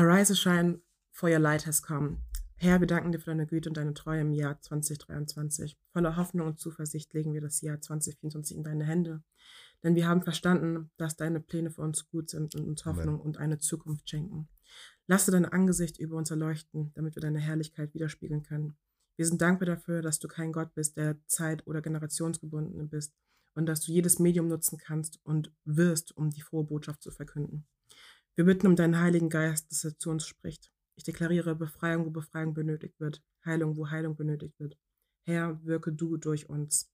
Arise, shine, for your light has come. Herr, wir danken dir für deine Güte und deine Treue im Jahr 2023. Voller Hoffnung und Zuversicht legen wir das Jahr 2024 in deine Hände. Denn wir haben verstanden, dass deine Pläne für uns gut sind und uns Hoffnung Amen. und eine Zukunft schenken. Lasse dein Angesicht über uns erleuchten, damit wir deine Herrlichkeit widerspiegeln können. Wir sind dankbar dafür, dass du kein Gott bist, der zeit- oder generationsgebunden bist und dass du jedes Medium nutzen kannst und wirst, um die frohe Botschaft zu verkünden. Wir bitten um deinen Heiligen Geist, dass er zu uns spricht. Ich deklariere Befreiung, wo Befreiung benötigt wird, Heilung, wo Heilung benötigt wird. Herr, wirke du durch uns.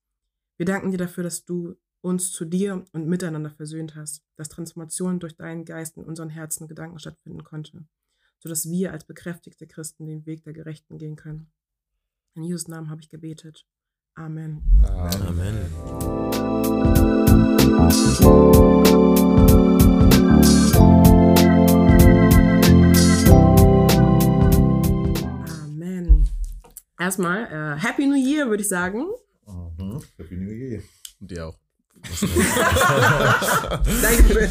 Wir danken dir dafür, dass du uns zu dir und miteinander versöhnt hast, dass Transformation durch deinen Geist in unseren Herzen und Gedanken stattfinden konnte, sodass wir als bekräftigte Christen den Weg der Gerechten gehen können. In Jesus' Namen habe ich gebetet. Amen. Amen. Amen. Erstmal, äh, Happy New Year, würde ich sagen. Mhm. Happy New Year. Und dir auch. Danke.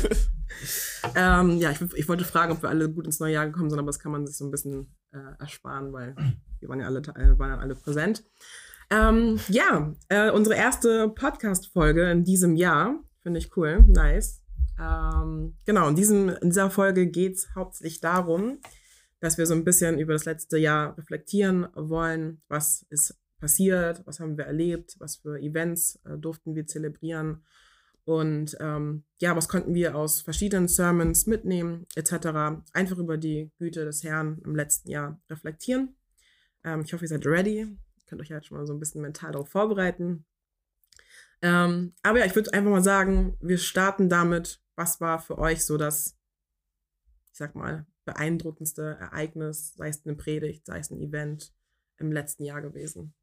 ähm, ja, ich, ich, wollte fragen, ob wir alle gut ins neue Jahr gekommen sind, aber das kann man sich so ein bisschen äh, ersparen, weil wir waren ja alle, äh, waren ja alle präsent. Ähm, ja, äh, unsere erste Podcast-Folge in diesem Jahr. Finde ich cool. Nice. Ähm, genau, in, diesem, in dieser Folge geht es hauptsächlich darum, dass wir so ein bisschen über das letzte Jahr reflektieren wollen. Was ist passiert? Was haben wir erlebt? Was für Events äh, durften wir zelebrieren? Und ähm, ja, was konnten wir aus verschiedenen Sermons mitnehmen, etc. Einfach über die Güte des Herrn im letzten Jahr reflektieren. Ähm, ich hoffe, ihr seid ready. Ihr könnt euch halt schon mal so ein bisschen mental darauf vorbereiten. Ähm, aber ja, ich würde einfach mal sagen, wir starten damit, was war für euch so das, ich sag mal, beeindruckendste Ereignis, sei es eine Predigt, sei es ein Event im letzten Jahr gewesen?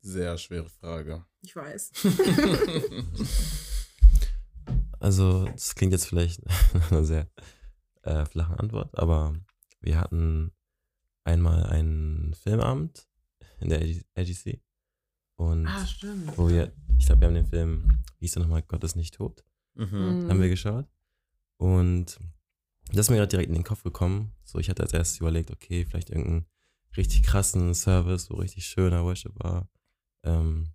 Sehr schwere Frage. Ich weiß. also, das klingt jetzt vielleicht eine sehr äh, flache Antwort, aber wir hatten einmal einen Filmabend in der AGC. Und ah, stimmt. Wo wir, ich glaube, wir haben den Film, wie hieß der nochmal, Gott ist nicht tot, mhm. haben wir geschaut. Und das ist mir gerade direkt in den Kopf gekommen. So, ich hatte als erstes überlegt, okay, vielleicht irgendeinen richtig krassen Service, wo richtig schöner Worship war ähm,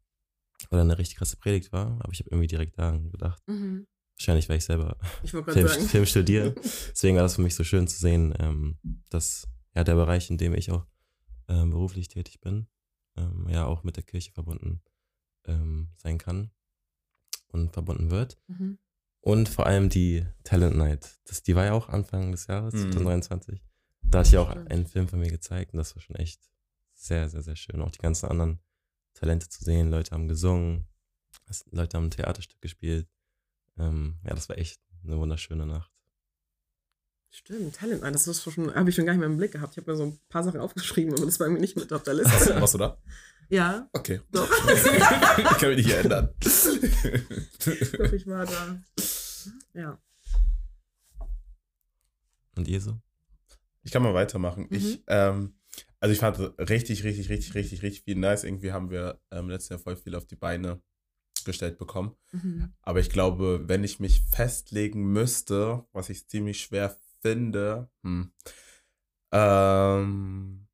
oder eine richtig krasse Predigt war, aber ich habe irgendwie direkt daran gedacht. Mhm. Wahrscheinlich, weil ich selber ich Film, Film, studiere. Deswegen war das für mich so schön zu sehen, ähm, dass ja der Bereich, in dem ich auch ähm, beruflich tätig bin, ähm, ja auch mit der Kirche verbunden ähm, sein kann und verbunden wird. Mhm. Und vor allem die Talent Night. Das, die war ja auch Anfang des Jahres, mhm. 2023. Da hatte ich auch einen Film von mir gezeigt und das war schon echt sehr, sehr, sehr schön. Auch die ganzen anderen Talente zu sehen. Leute haben gesungen, Leute haben ein Theaterstück gespielt. Ähm, ja, das war echt eine wunderschöne Nacht. Stimmt, Talent, das habe ich schon gar nicht mehr im Blick gehabt. Ich habe mir so ein paar Sachen aufgeschrieben, aber das war mir nicht mit auf der Liste. Warst du da? Ja. Okay. Doch. ich kann mich nicht erinnern. ich glaube, ich war da. Ja. Und ihr so? Ich kann mal weitermachen. Mhm. Ich, ähm, also ich fand richtig, richtig, richtig, richtig, richtig viel nice. Irgendwie haben wir ähm, letztes Jahr voll viel auf die Beine gestellt bekommen. Mhm. Aber ich glaube, wenn ich mich festlegen müsste, was ich ziemlich schwer finde, hm, ähm,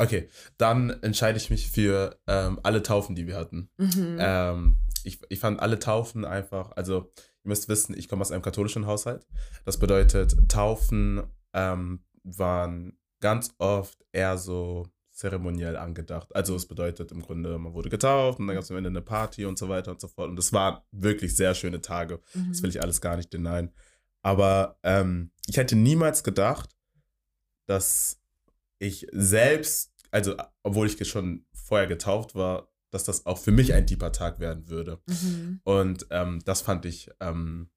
okay, dann entscheide ich mich für ähm, alle Taufen, die wir hatten. Mhm. Ähm, ich, ich fand alle Taufen einfach, also ihr müsst wissen, ich komme aus einem katholischen Haushalt. Das bedeutet, Taufen ähm, waren ganz oft eher so zeremoniell angedacht. Also es bedeutet im Grunde, man wurde getauft und dann gab es am Ende eine Party und so weiter und so fort. Und es waren wirklich sehr schöne Tage. Mhm. Das will ich alles gar nicht denyen. Aber ähm, ich hätte niemals gedacht, dass ich selbst, also obwohl ich schon vorher getauft war, dass das auch für mich ein tiefer Tag werden würde. Mhm. Und ähm, das fand ich ähm,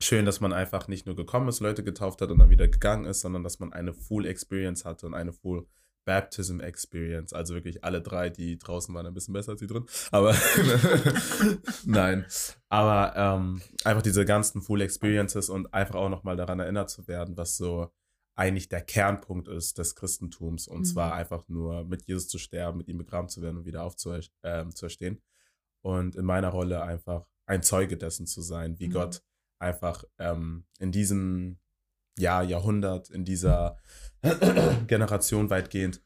schön, dass man einfach nicht nur gekommen ist, Leute getauft hat und dann wieder gegangen ist, sondern dass man eine Full Experience hatte und eine Full Baptism Experience. Also wirklich alle drei, die draußen waren, ein bisschen besser als die drin. Aber nein. Aber ähm, einfach diese ganzen Full Experiences und einfach auch nochmal daran erinnert zu werden, was so eigentlich der Kernpunkt ist des Christentums. Und mhm. zwar einfach nur mit Jesus zu sterben, mit ihm begraben zu werden und wieder aufzuerstehen. Ähm, und in meiner Rolle einfach ein Zeuge dessen zu sein, wie mhm. Gott einfach ähm, in diesem ja, Jahrhundert, in dieser Generation weitgehend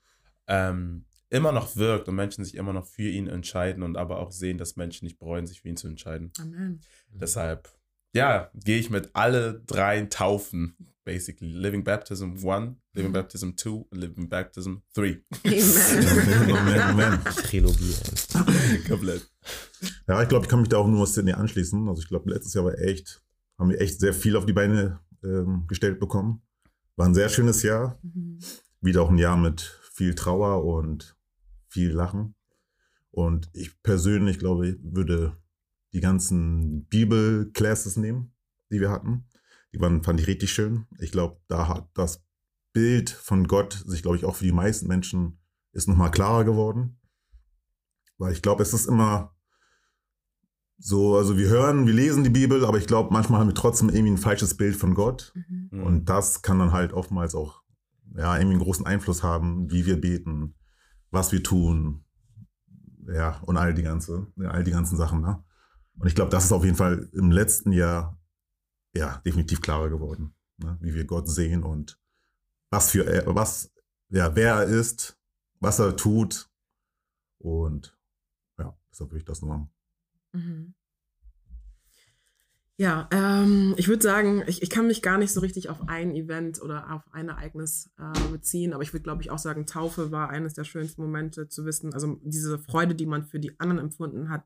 ähm, immer noch wirkt und Menschen sich immer noch für ihn entscheiden und aber auch sehen, dass Menschen nicht bereuen, sich für ihn zu entscheiden. Amen. Deshalb, ja, gehe ich mit alle drei Taufen, basically. Living Baptism 1, Living Baptism 2 und Living Baptism 3. Amen. Moment, Moment. Trilogie. Komplett. Ja, ich glaube, ich kann mich da auch nur was Sydney anschließen. Also ich glaube, letztes Jahr war echt, haben wir echt sehr viel auf die Beine ähm, gestellt bekommen. War ein sehr schönes Jahr. Mhm. Wieder auch ein Jahr mit viel Trauer und viel Lachen. Und ich persönlich glaube, ich würde die ganzen Bibel-Classes nehmen, die wir hatten. Die waren, fand ich richtig schön. Ich glaube, da hat das Bild von Gott sich, glaube ich, auch für die meisten Menschen ist nochmal klarer geworden. Weil ich glaube, es ist immer so, also wir hören, wir lesen die Bibel, aber ich glaube, manchmal haben wir trotzdem irgendwie ein falsches Bild von Gott. Mhm. Und das kann dann halt oftmals auch ja, irgendwie einen großen Einfluss haben, wie wir beten, was wir tun, ja, und all die ganze, all die ganzen Sachen, ne? Und ich glaube, das ist auf jeden Fall im letzten Jahr ja definitiv klarer geworden, ne? wie wir Gott sehen und was für er, was, ja, wer er ist, was er tut. Und ja, deshalb würde ich das nur Mhm. Ja, ähm, ich würde sagen, ich, ich kann mich gar nicht so richtig auf ein Event oder auf ein Ereignis äh, beziehen, aber ich würde, glaube ich, auch sagen, Taufe war eines der schönsten Momente zu wissen, also diese Freude, die man für die anderen empfunden hat,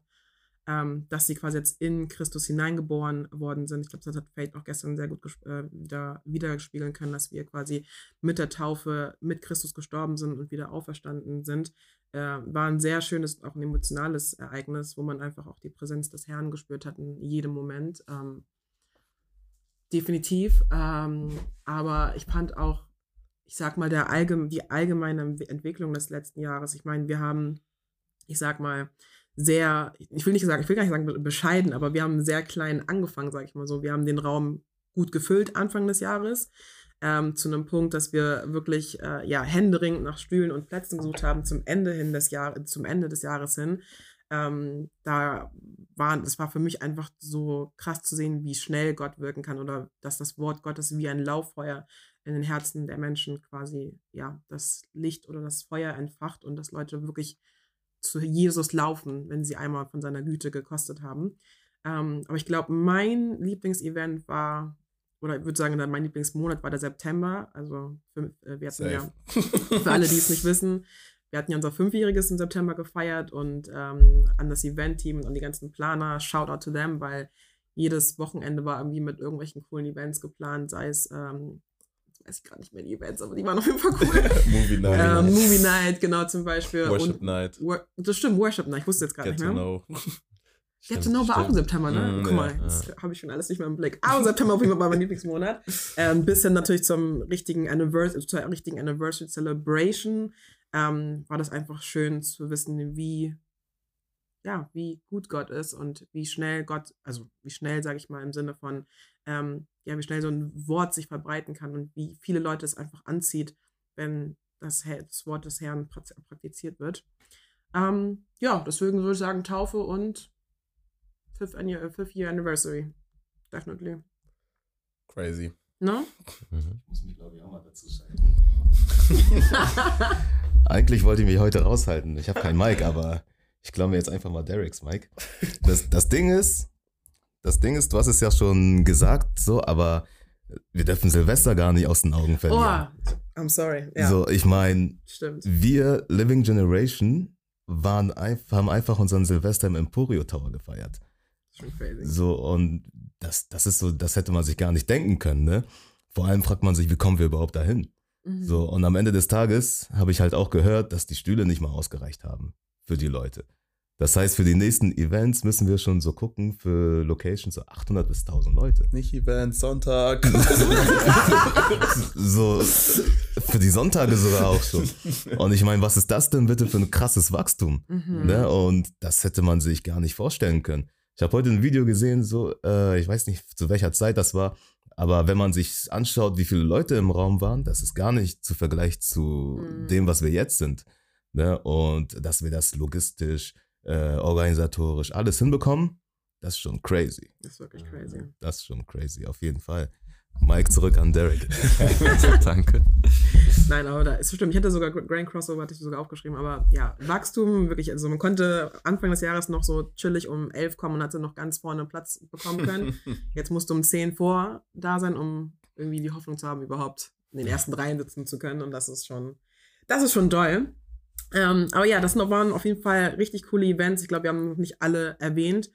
ähm, dass sie quasi jetzt in Christus hineingeboren worden sind. Ich glaube, das hat Faith auch gestern sehr gut äh, wieder widerspiegeln können, dass wir quasi mit der Taufe mit Christus gestorben sind und wieder auferstanden sind. Äh, war ein sehr schönes, auch ein emotionales Ereignis, wo man einfach auch die Präsenz des Herrn gespürt hat in jedem Moment. Ähm, definitiv. Ähm, aber ich fand auch, ich sag mal, der allgeme die allgemeine Entwicklung des letzten Jahres. Ich meine, wir haben, ich sag mal, sehr, ich will nicht sagen, ich will gar nicht sagen be- bescheiden, aber wir haben sehr klein angefangen, sag ich mal so. Wir haben den Raum gut gefüllt Anfang des Jahres. Ähm, zu einem Punkt, dass wir wirklich äh, ja, händeringend nach Stühlen und Plätzen gesucht haben zum Ende hin des Jahres, zum Ende des Jahres hin. Ähm, da war, das war für mich einfach so krass zu sehen, wie schnell Gott wirken kann oder dass das Wort Gottes wie ein Lauffeuer in den Herzen der Menschen quasi, ja, das Licht oder das Feuer entfacht und dass Leute wirklich zu Jesus laufen, wenn sie einmal von seiner Güte gekostet haben. Ähm, aber ich glaube, mein Lieblingsevent war, oder ich würde sagen, mein Lieblingsmonat war der September. Also für, äh, wir hatten ja, Safe. für alle, die es nicht wissen, wir hatten ja unser Fünfjähriges im September gefeiert und ähm, an das Event-Team und an die ganzen Planer, shout out to them, weil jedes Wochenende war irgendwie mit irgendwelchen coolen Events geplant, sei es, ähm, weiß ich gerade nicht mehr die Events, aber die waren auf jeden Fall cool. Movie Night. ähm, Movie Night, genau zum Beispiel. Worship und Night. Wor das stimmt, Worship Night, ich wusste jetzt gerade Get nicht to mehr. know. Get to know war auch im September, ne? Mm, Guck mal, ja, das habe ich schon alles nicht mehr im Blick. Aber September auf jeden Fall war mein Lieblingsmonat. Ähm, bis hin natürlich zum richtigen Anniversary, zur richtigen Anniversary Celebration ähm, war das einfach schön zu wissen, wie, ja, wie gut Gott ist und wie schnell Gott, also wie schnell, sage ich mal, im Sinne von, ähm, ja, wie schnell so ein Wort sich verbreiten kann und wie viele Leute es einfach anzieht, wenn das, das Wort des Herrn pra- praktiziert wird. Ähm, ja, deswegen würde ich sagen Taufe und Fifth, äh, fifth Year Anniversary. Definitely. Crazy. No? Mhm. muss mich, glaube ich, auch mal dazu schalten. Eigentlich wollte ich mich heute raushalten. Ich habe kein Mic, aber ich glaube mir jetzt einfach mal Dereks Mic. Das, das Ding ist, das Ding ist, du hast es ja schon gesagt, so, aber wir dürfen Silvester gar nicht aus den Augen Oh, verlieren. I'm sorry. Ja, So, ich meine, wir Living Generation waren einfach, haben einfach unseren Silvester im Emporio Tower gefeiert. Schon crazy. So, und das, das ist so, das hätte man sich gar nicht denken können, ne? Vor allem fragt man sich, wie kommen wir überhaupt dahin? Mhm. So, und am Ende des Tages habe ich halt auch gehört, dass die Stühle nicht mal ausgereicht haben für die Leute. Das heißt, für die nächsten Events müssen wir schon so gucken, für Locations so 800 bis 1000 Leute. Nicht Event, Sonntag. So, für die Sonntage sogar auch schon. Und ich meine, was ist das denn bitte für ein krasses Wachstum? Mhm. Ne? Und das hätte man sich gar nicht vorstellen können. Ich habe heute ein Video gesehen, so, äh, ich weiß nicht, zu welcher Zeit das war, aber wenn man sich anschaut, wie viele Leute im Raum waren, das ist gar nicht zu Vergleich zu Mhm. dem, was wir jetzt sind. Ne? Und dass wir das logistisch, äh, organisatorisch alles hinbekommen, das ist schon crazy. Das ist wirklich crazy. Das ist schon crazy, auf jeden Fall. Mike zurück an Derek. Danke. Nein, aber da ist bestimmt. Ich hatte sogar Grand Crossover, hatte ich sogar aufgeschrieben, aber ja, Wachstum, wirklich, also man konnte Anfang des Jahres noch so chillig um 11 kommen und hatte noch ganz vorne Platz bekommen können. Jetzt musst du um 10 vor da sein, um irgendwie die Hoffnung zu haben, überhaupt in den ersten Reihen sitzen zu können. Und das ist schon, das ist schon doll. Ähm, aber ja, das waren auf jeden Fall richtig coole Events. Ich glaube, wir haben noch nicht alle erwähnt.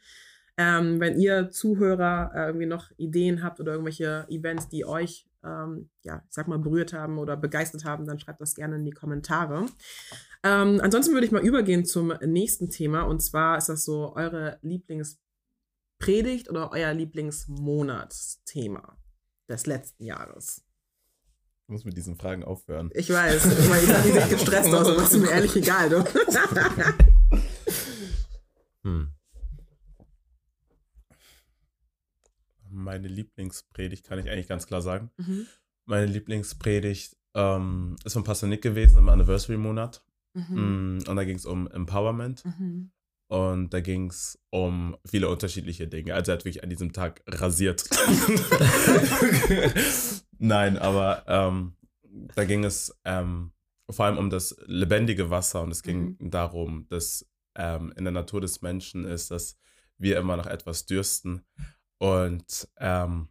Ähm, wenn ihr Zuhörer äh, irgendwie noch Ideen habt oder irgendwelche Events, die euch, ähm, ja, ich sag mal, berührt haben oder begeistert haben, dann schreibt das gerne in die Kommentare. Ähm, ansonsten würde ich mal übergehen zum nächsten Thema und zwar ist das so eure Lieblingspredigt oder euer Lieblingsmonatsthema des letzten Jahres. Ich muss mit diesen Fragen aufhören. Ich weiß, weil ich sah nicht gestresst aus, aber ist mir ehrlich egal, du. Hm. Meine Lieblingspredigt kann ich eigentlich ganz klar sagen. Mhm. Meine Lieblingspredigt ähm, ist von Pastor Nick gewesen im Anniversary-Monat. Mhm. Mm, Und da ging es um Empowerment. Mhm. Und da ging es um viele unterschiedliche Dinge. Also er hat wirklich an diesem Tag rasiert. Nein, aber ähm, da ging es ähm, vor allem um das lebendige Wasser und es ging darum, dass ähm, in der Natur des Menschen ist, dass wir immer nach etwas dürsten und, ähm,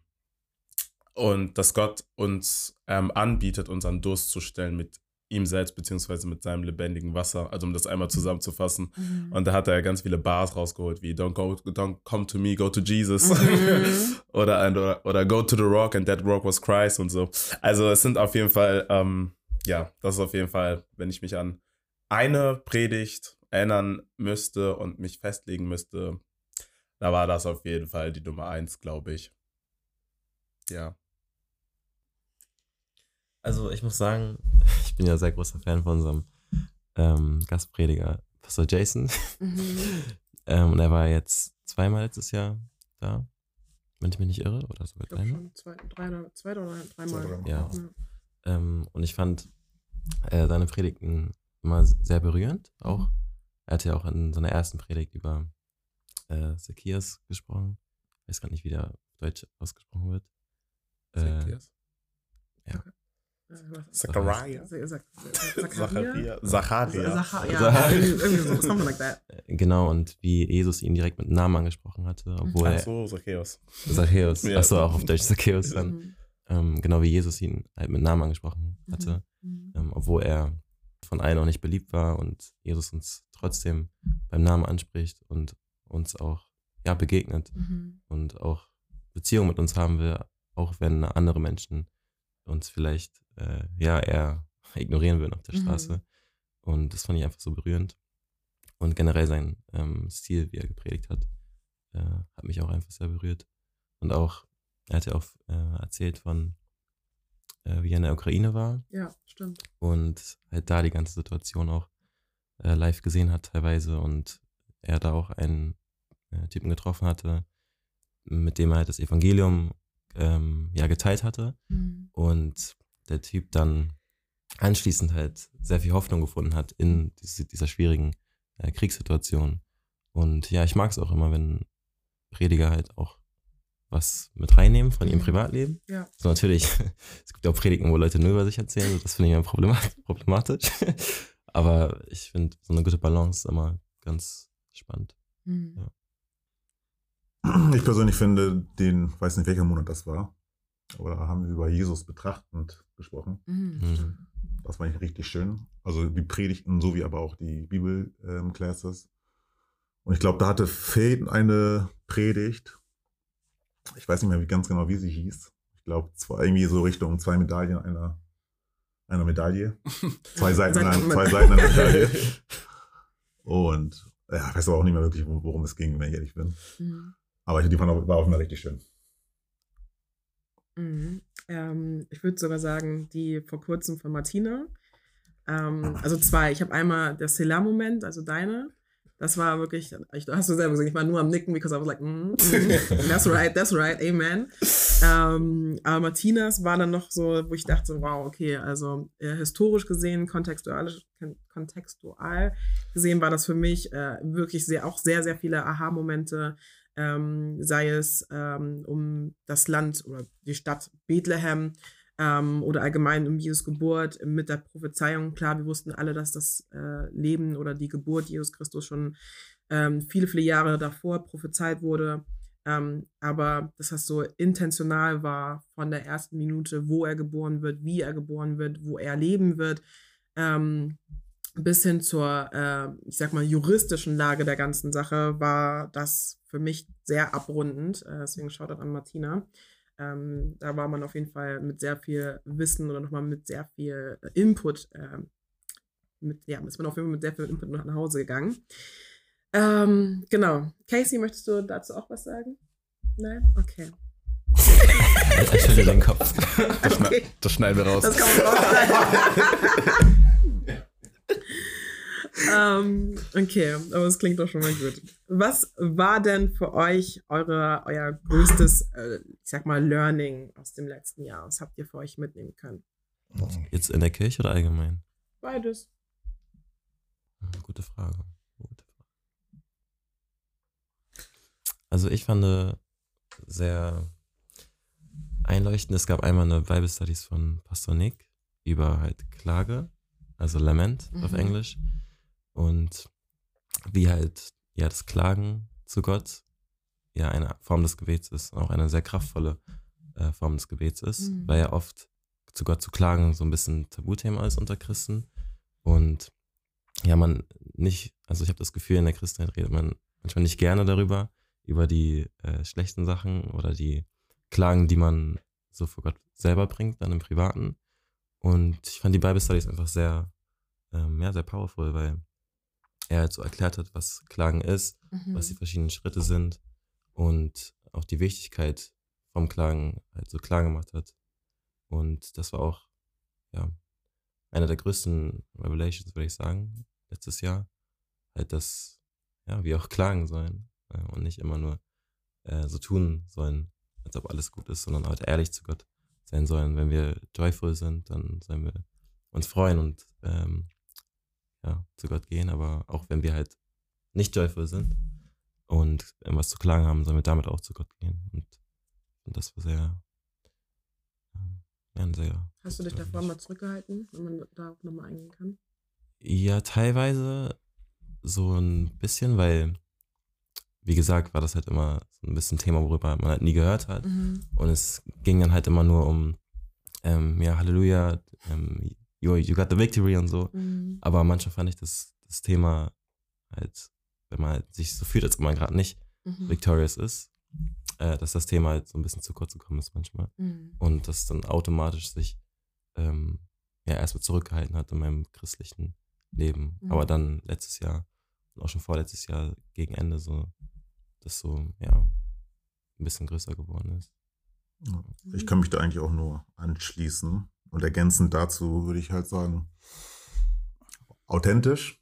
und dass Gott uns ähm, anbietet, unseren Durst zu stellen mit ihm selbst, beziehungsweise mit seinem lebendigen Wasser. Also um das einmal zusammenzufassen. Mhm. Und da hat er ganz viele Bars rausgeholt, wie Don't go, don't come to me, go to Jesus. Mhm. oder, and, oder, oder Go to the Rock and that Rock was Christ und so. Also es sind auf jeden Fall, ähm, ja, das ist auf jeden Fall, wenn ich mich an eine Predigt erinnern müsste und mich festlegen müsste, da war das auf jeden Fall die Nummer eins, glaube ich. Ja. Also ich muss sagen, ich bin ja sehr großer Fan von unserem ähm, Gastprediger Pastor Jason. Mhm. ähm, und er war jetzt zweimal letztes Jahr da, wenn ich mich nicht irre, oder sogar dreimal. schon zwei, drei, oder- zwei oder dreimal. Zwei, dreimal. Ja. Ähm, und ich fand äh, seine Predigten immer sehr berührend auch. Er hatte ja auch in seiner ersten Predigt über äh, Zacchaeus gesprochen. Ich weiß gar nicht, wie der Deutsch ausgesprochen wird. Äh, Zacchaeus? Äh, was- Zachariah. Sa- Sa- Zacharia. Zacharia? Zacharia. Zacha- ja, Zacharia. irgendwie so, something like that. äh, genau, und wie Jesus ihn direkt mit Namen angesprochen hatte, obwohl Ach er so, Zacchaeus. Zacchaeus, Ja. achso, auch auf Deutsch Zacchaeus dann. Mhm. Ähm, genau wie Jesus ihn halt mit Namen angesprochen hatte, Mhm. ähm, obwohl er von allen auch nicht beliebt war und Jesus uns trotzdem beim Namen anspricht und uns auch ja, begegnet Mhm. und auch Beziehung mit uns haben will, auch wenn andere Menschen uns vielleicht äh, ja eher ignorieren würden auf der Mhm. Straße. Und das fand ich einfach so berührend. Und generell sein ähm, Stil, wie er gepredigt hat, äh, hat mich auch einfach sehr berührt. Und auch, er hat ja auch äh, erzählt von, äh, wie er in der Ukraine war Ja, stimmt. und halt da die ganze Situation auch äh, live gesehen hat teilweise und er da auch einen äh, Typen getroffen hatte, mit dem er halt das Evangelium ähm, ja geteilt hatte Mhm. und der Typ dann anschließend halt sehr viel Hoffnung gefunden hat in diese, dieser schwierigen äh, Kriegssituation. Und ja, ich mag es auch immer, wenn Prediger halt auch was mit reinnehmen von ihrem Mhm. Privatleben. Ja. So natürlich, es gibt auch Predigen, wo Leute nur über sich erzählen, das finde ich immer problemat- problematisch. Aber ich finde, so eine gute Balance ist immer ganz spannend. Mhm. Ja. Ich persönlich finde den, weiß nicht welcher Monat das war, aber da haben wir über Jesus betrachtend gesprochen. Mhm. Mhm. Das fand ich richtig schön. Also die Predigten sowie aber auch die Bibelclasses. Und ich glaube, da hatte Fade eine Predigt. Ich weiß nicht mehr wie, ganz genau, wie sie hieß. Ich glaube, es war irgendwie so Richtung zwei Medaillen einer, einer Medaille. Zwei Seiten, einer, zwei Seiten einer Medaille. Und ja, ich weiß aber auch nicht mehr wirklich, worum es ging, wenn ich ehrlich bin. Mhm. Aber ich, die fand auch, war auch immer richtig schön. Mhm. Ähm, ich würde sogar sagen, die vor kurzem von Martina. Ähm, also zwei. Ich habe einmal der Selah-Moment, also deine. Das war wirklich, ich, hast du selber gesagt, ich war nur am Nicken, because I was like, mm, mm, that's right, that's right, amen. Ähm, aber Martinas war dann noch so, wo ich dachte, wow, okay, also äh, historisch gesehen, kontextual, kontextual gesehen war das für mich äh, wirklich sehr, auch sehr, sehr viele Aha-Momente. Ähm, sei es ähm, um das Land oder die Stadt Bethlehem ähm, oder allgemein um Jesus Geburt mit der Prophezeiung. Klar, wir wussten alle, dass das äh, Leben oder die Geburt Jesus Christus schon ähm, viele, viele Jahre davor prophezeit wurde. Ähm, aber dass das so intentional war von der ersten Minute, wo er geboren wird, wie er geboren wird, wo er leben wird, ähm, bis hin zur, äh, ich sag mal, juristischen Lage der ganzen Sache, war das für mich sehr abrundend. Äh, deswegen schaut an Martina. Ähm, da war man auf jeden Fall mit sehr viel Wissen oder nochmal mit sehr viel Input, äh, mit, ja, ist man auf jeden Fall mit sehr viel Input nach Hause gegangen. Ähm, genau. Casey, möchtest du dazu auch was sagen? Nein? Okay. Ich schüttel den Kopf. Das, Okay. schneiden wir raus. Das kann man rausschneiden. ähm, okay, aber es klingt doch schon mal gut. Was war denn für euch eure, euer größtes, äh, ich sag mal, Learning aus dem letzten Jahr? Was habt ihr für euch mitnehmen können? Jetzt in der Kirche oder allgemein? Beides. Hm, Gute Frage. Gute Frage. Also ich fand äh, sehr einleuchtend. Es gab einmal eine Bible Studies von Pastor Nick über halt Klage, also Lament auf Mhm. Englisch. Und wie halt ja das Klagen zu Gott ja eine Form des Gebets ist, und auch eine sehr kraftvolle äh, Form des Gebets ist, Mhm. weil ja oft zu Gott zu klagen so ein bisschen Tabuthema ist unter Christen. Und ja, man nicht, also ich habe das Gefühl, in der Christenheit redet man manchmal nicht gerne darüber, über die äh, schlechten Sachen oder die Klagen, die man so vor Gott selber bringt, dann im Privaten. Und ich fand die Bible Studies einfach sehr, ähm, ja, sehr powerful, weil er halt so erklärt hat, was Klagen ist, was die verschiedenen Schritte sind und auch die Wichtigkeit vom Klagen halt so klar gemacht hat. Und das war auch, ja, einer der größten Revelations, würde ich sagen, letztes Jahr. Halt, dass, ja, wir auch klagen sollen äh, und nicht immer nur äh, so tun sollen, als ob alles gut ist, sondern halt ehrlich zu Gott sein sollen. Wenn wir joyful sind, dann sollen wir uns freuen und ähm, ja, zu Gott gehen. Aber auch wenn wir halt nicht joyful sind und irgendwas zu klagen haben, sollen wir damit auch zu Gott gehen. Und, und das war sehr, ähm, ja, sehr. Hast du dich davor mal zurückgehalten, wenn man da auch nochmal eingehen kann? Ja, teilweise so ein bisschen, weil, wie gesagt, war das halt immer so ein bisschen Thema, worüber man halt nie gehört hat. Und es ging dann halt immer nur um, ähm, ja, Halleluja, ähm, you, you got the victory und so. Mhm. Aber manchmal fand ich das, das Thema halt, wenn man halt sich so fühlt, als ob man gerade nicht Mhm. victorious ist, äh, dass das Thema halt so ein bisschen zu kurz gekommen ist manchmal. Mhm. Und das dann automatisch sich ähm, ja erstmal zurückgehalten hat in meinem christlichen Leben. Mhm. Aber dann letztes Jahr und auch schon vorletztes Jahr gegen Ende so, das so, ja, ein bisschen größer geworden ist. Ja. Ich kann mich da eigentlich auch nur anschließen. Und ergänzend dazu würde ich halt sagen, authentisch,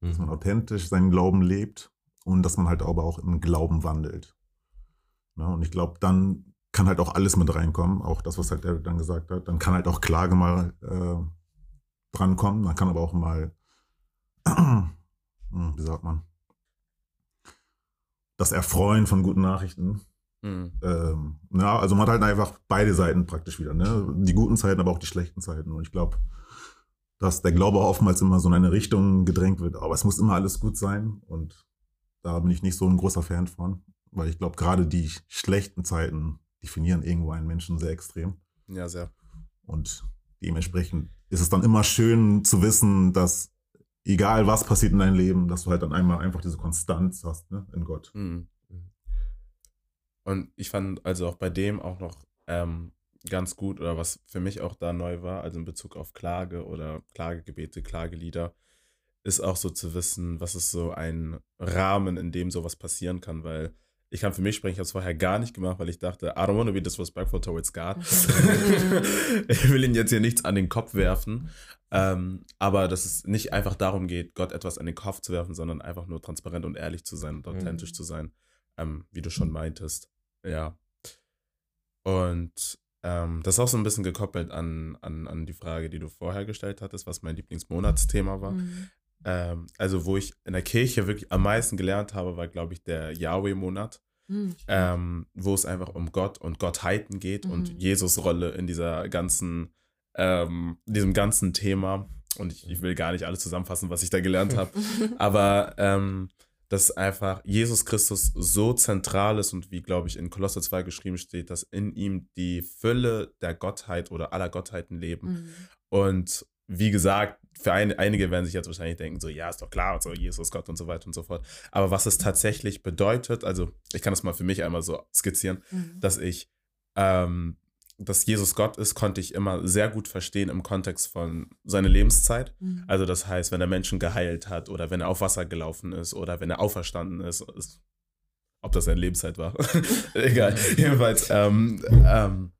dass man Mhm. authentisch seinen Glauben lebt und dass man halt aber auch im Glauben wandelt. Ne? Und ich glaube, dann kann halt auch alles mit reinkommen, auch das, was halt Derek dann gesagt hat. Dann kann halt auch Klage mal äh, drankommen, dann kann aber auch mal, hm, wie sagt man, das Erfreuen von guten Nachrichten Mhm. ähm, ja, also man hat halt einfach beide Seiten praktisch wieder, ne? Die guten Zeiten, aber auch die schlechten Zeiten. Und ich glaube, dass der Glaube auch oftmals immer so in eine Richtung gedrängt wird, aber es muss immer alles gut sein. Und da bin ich nicht so ein großer Fan von, weil ich glaube, gerade die schlechten Zeiten definieren irgendwo einen Menschen sehr extrem. Ja, sehr. Und dementsprechend ist es dann immer schön zu wissen, dass egal was passiert in deinem Leben, dass du halt dann einmal einfach diese Konstanz hast ne, in Gott. Mhm. Und ich fand also auch bei dem auch noch ähm, ganz gut, oder was für mich auch da neu war, also in Bezug auf Klage oder Klagegebete, Klagelieder, ist auch so zu wissen, was ist so ein Rahmen, in dem sowas passieren kann, weil ich kann für mich sprechen, ich habe es vorher gar nicht gemacht, weil ich dachte, I don't want to be disrespectful towards God. ich will ihn jetzt hier nichts an den Kopf werfen. Ähm, aber dass es nicht einfach darum geht, Gott etwas an den Kopf zu werfen, sondern einfach nur transparent und ehrlich zu sein und authentisch Mhm. zu sein, ähm, wie du schon meintest. Ja. Und ähm, das ist auch so ein bisschen gekoppelt an, an, an die Frage, die du vorher gestellt hattest, was mein Lieblingsmonatsthema war. Mhm. Ähm, also, wo ich in der Kirche wirklich am meisten gelernt habe, war, glaube ich, der Yahweh-Monat. Hm. ähm, wo es einfach um Gott und Gottheiten geht und Mhm. Jesus Rolle in dieser ganzen, ähm, diesem ganzen Thema. Und ich, ich will gar nicht alles zusammenfassen, was ich da gelernt habe, aber ähm, dass einfach Jesus Christus so zentral ist und wie, glaube ich, in Kolosser 2 geschrieben steht, dass in ihm die Fülle der Gottheit oder aller Gottheiten leben. Mhm. Und wie gesagt, für ein, einige werden sich jetzt wahrscheinlich denken, so, ja, ist doch klar, und so, Jesus Gott und so weiter und so fort. Aber was es tatsächlich bedeutet, also ich kann das mal für mich einmal so skizzieren, Mhm. dass ich, ähm, dass Jesus Gott ist, konnte ich immer sehr gut verstehen im Kontext von seiner Lebenszeit. Mhm. Also das heißt, wenn er Menschen geheilt hat oder wenn er auf Wasser gelaufen ist oder wenn er auferstanden ist, ist ob das seine Lebenszeit war. Egal. Jedenfalls, ähm, ähm,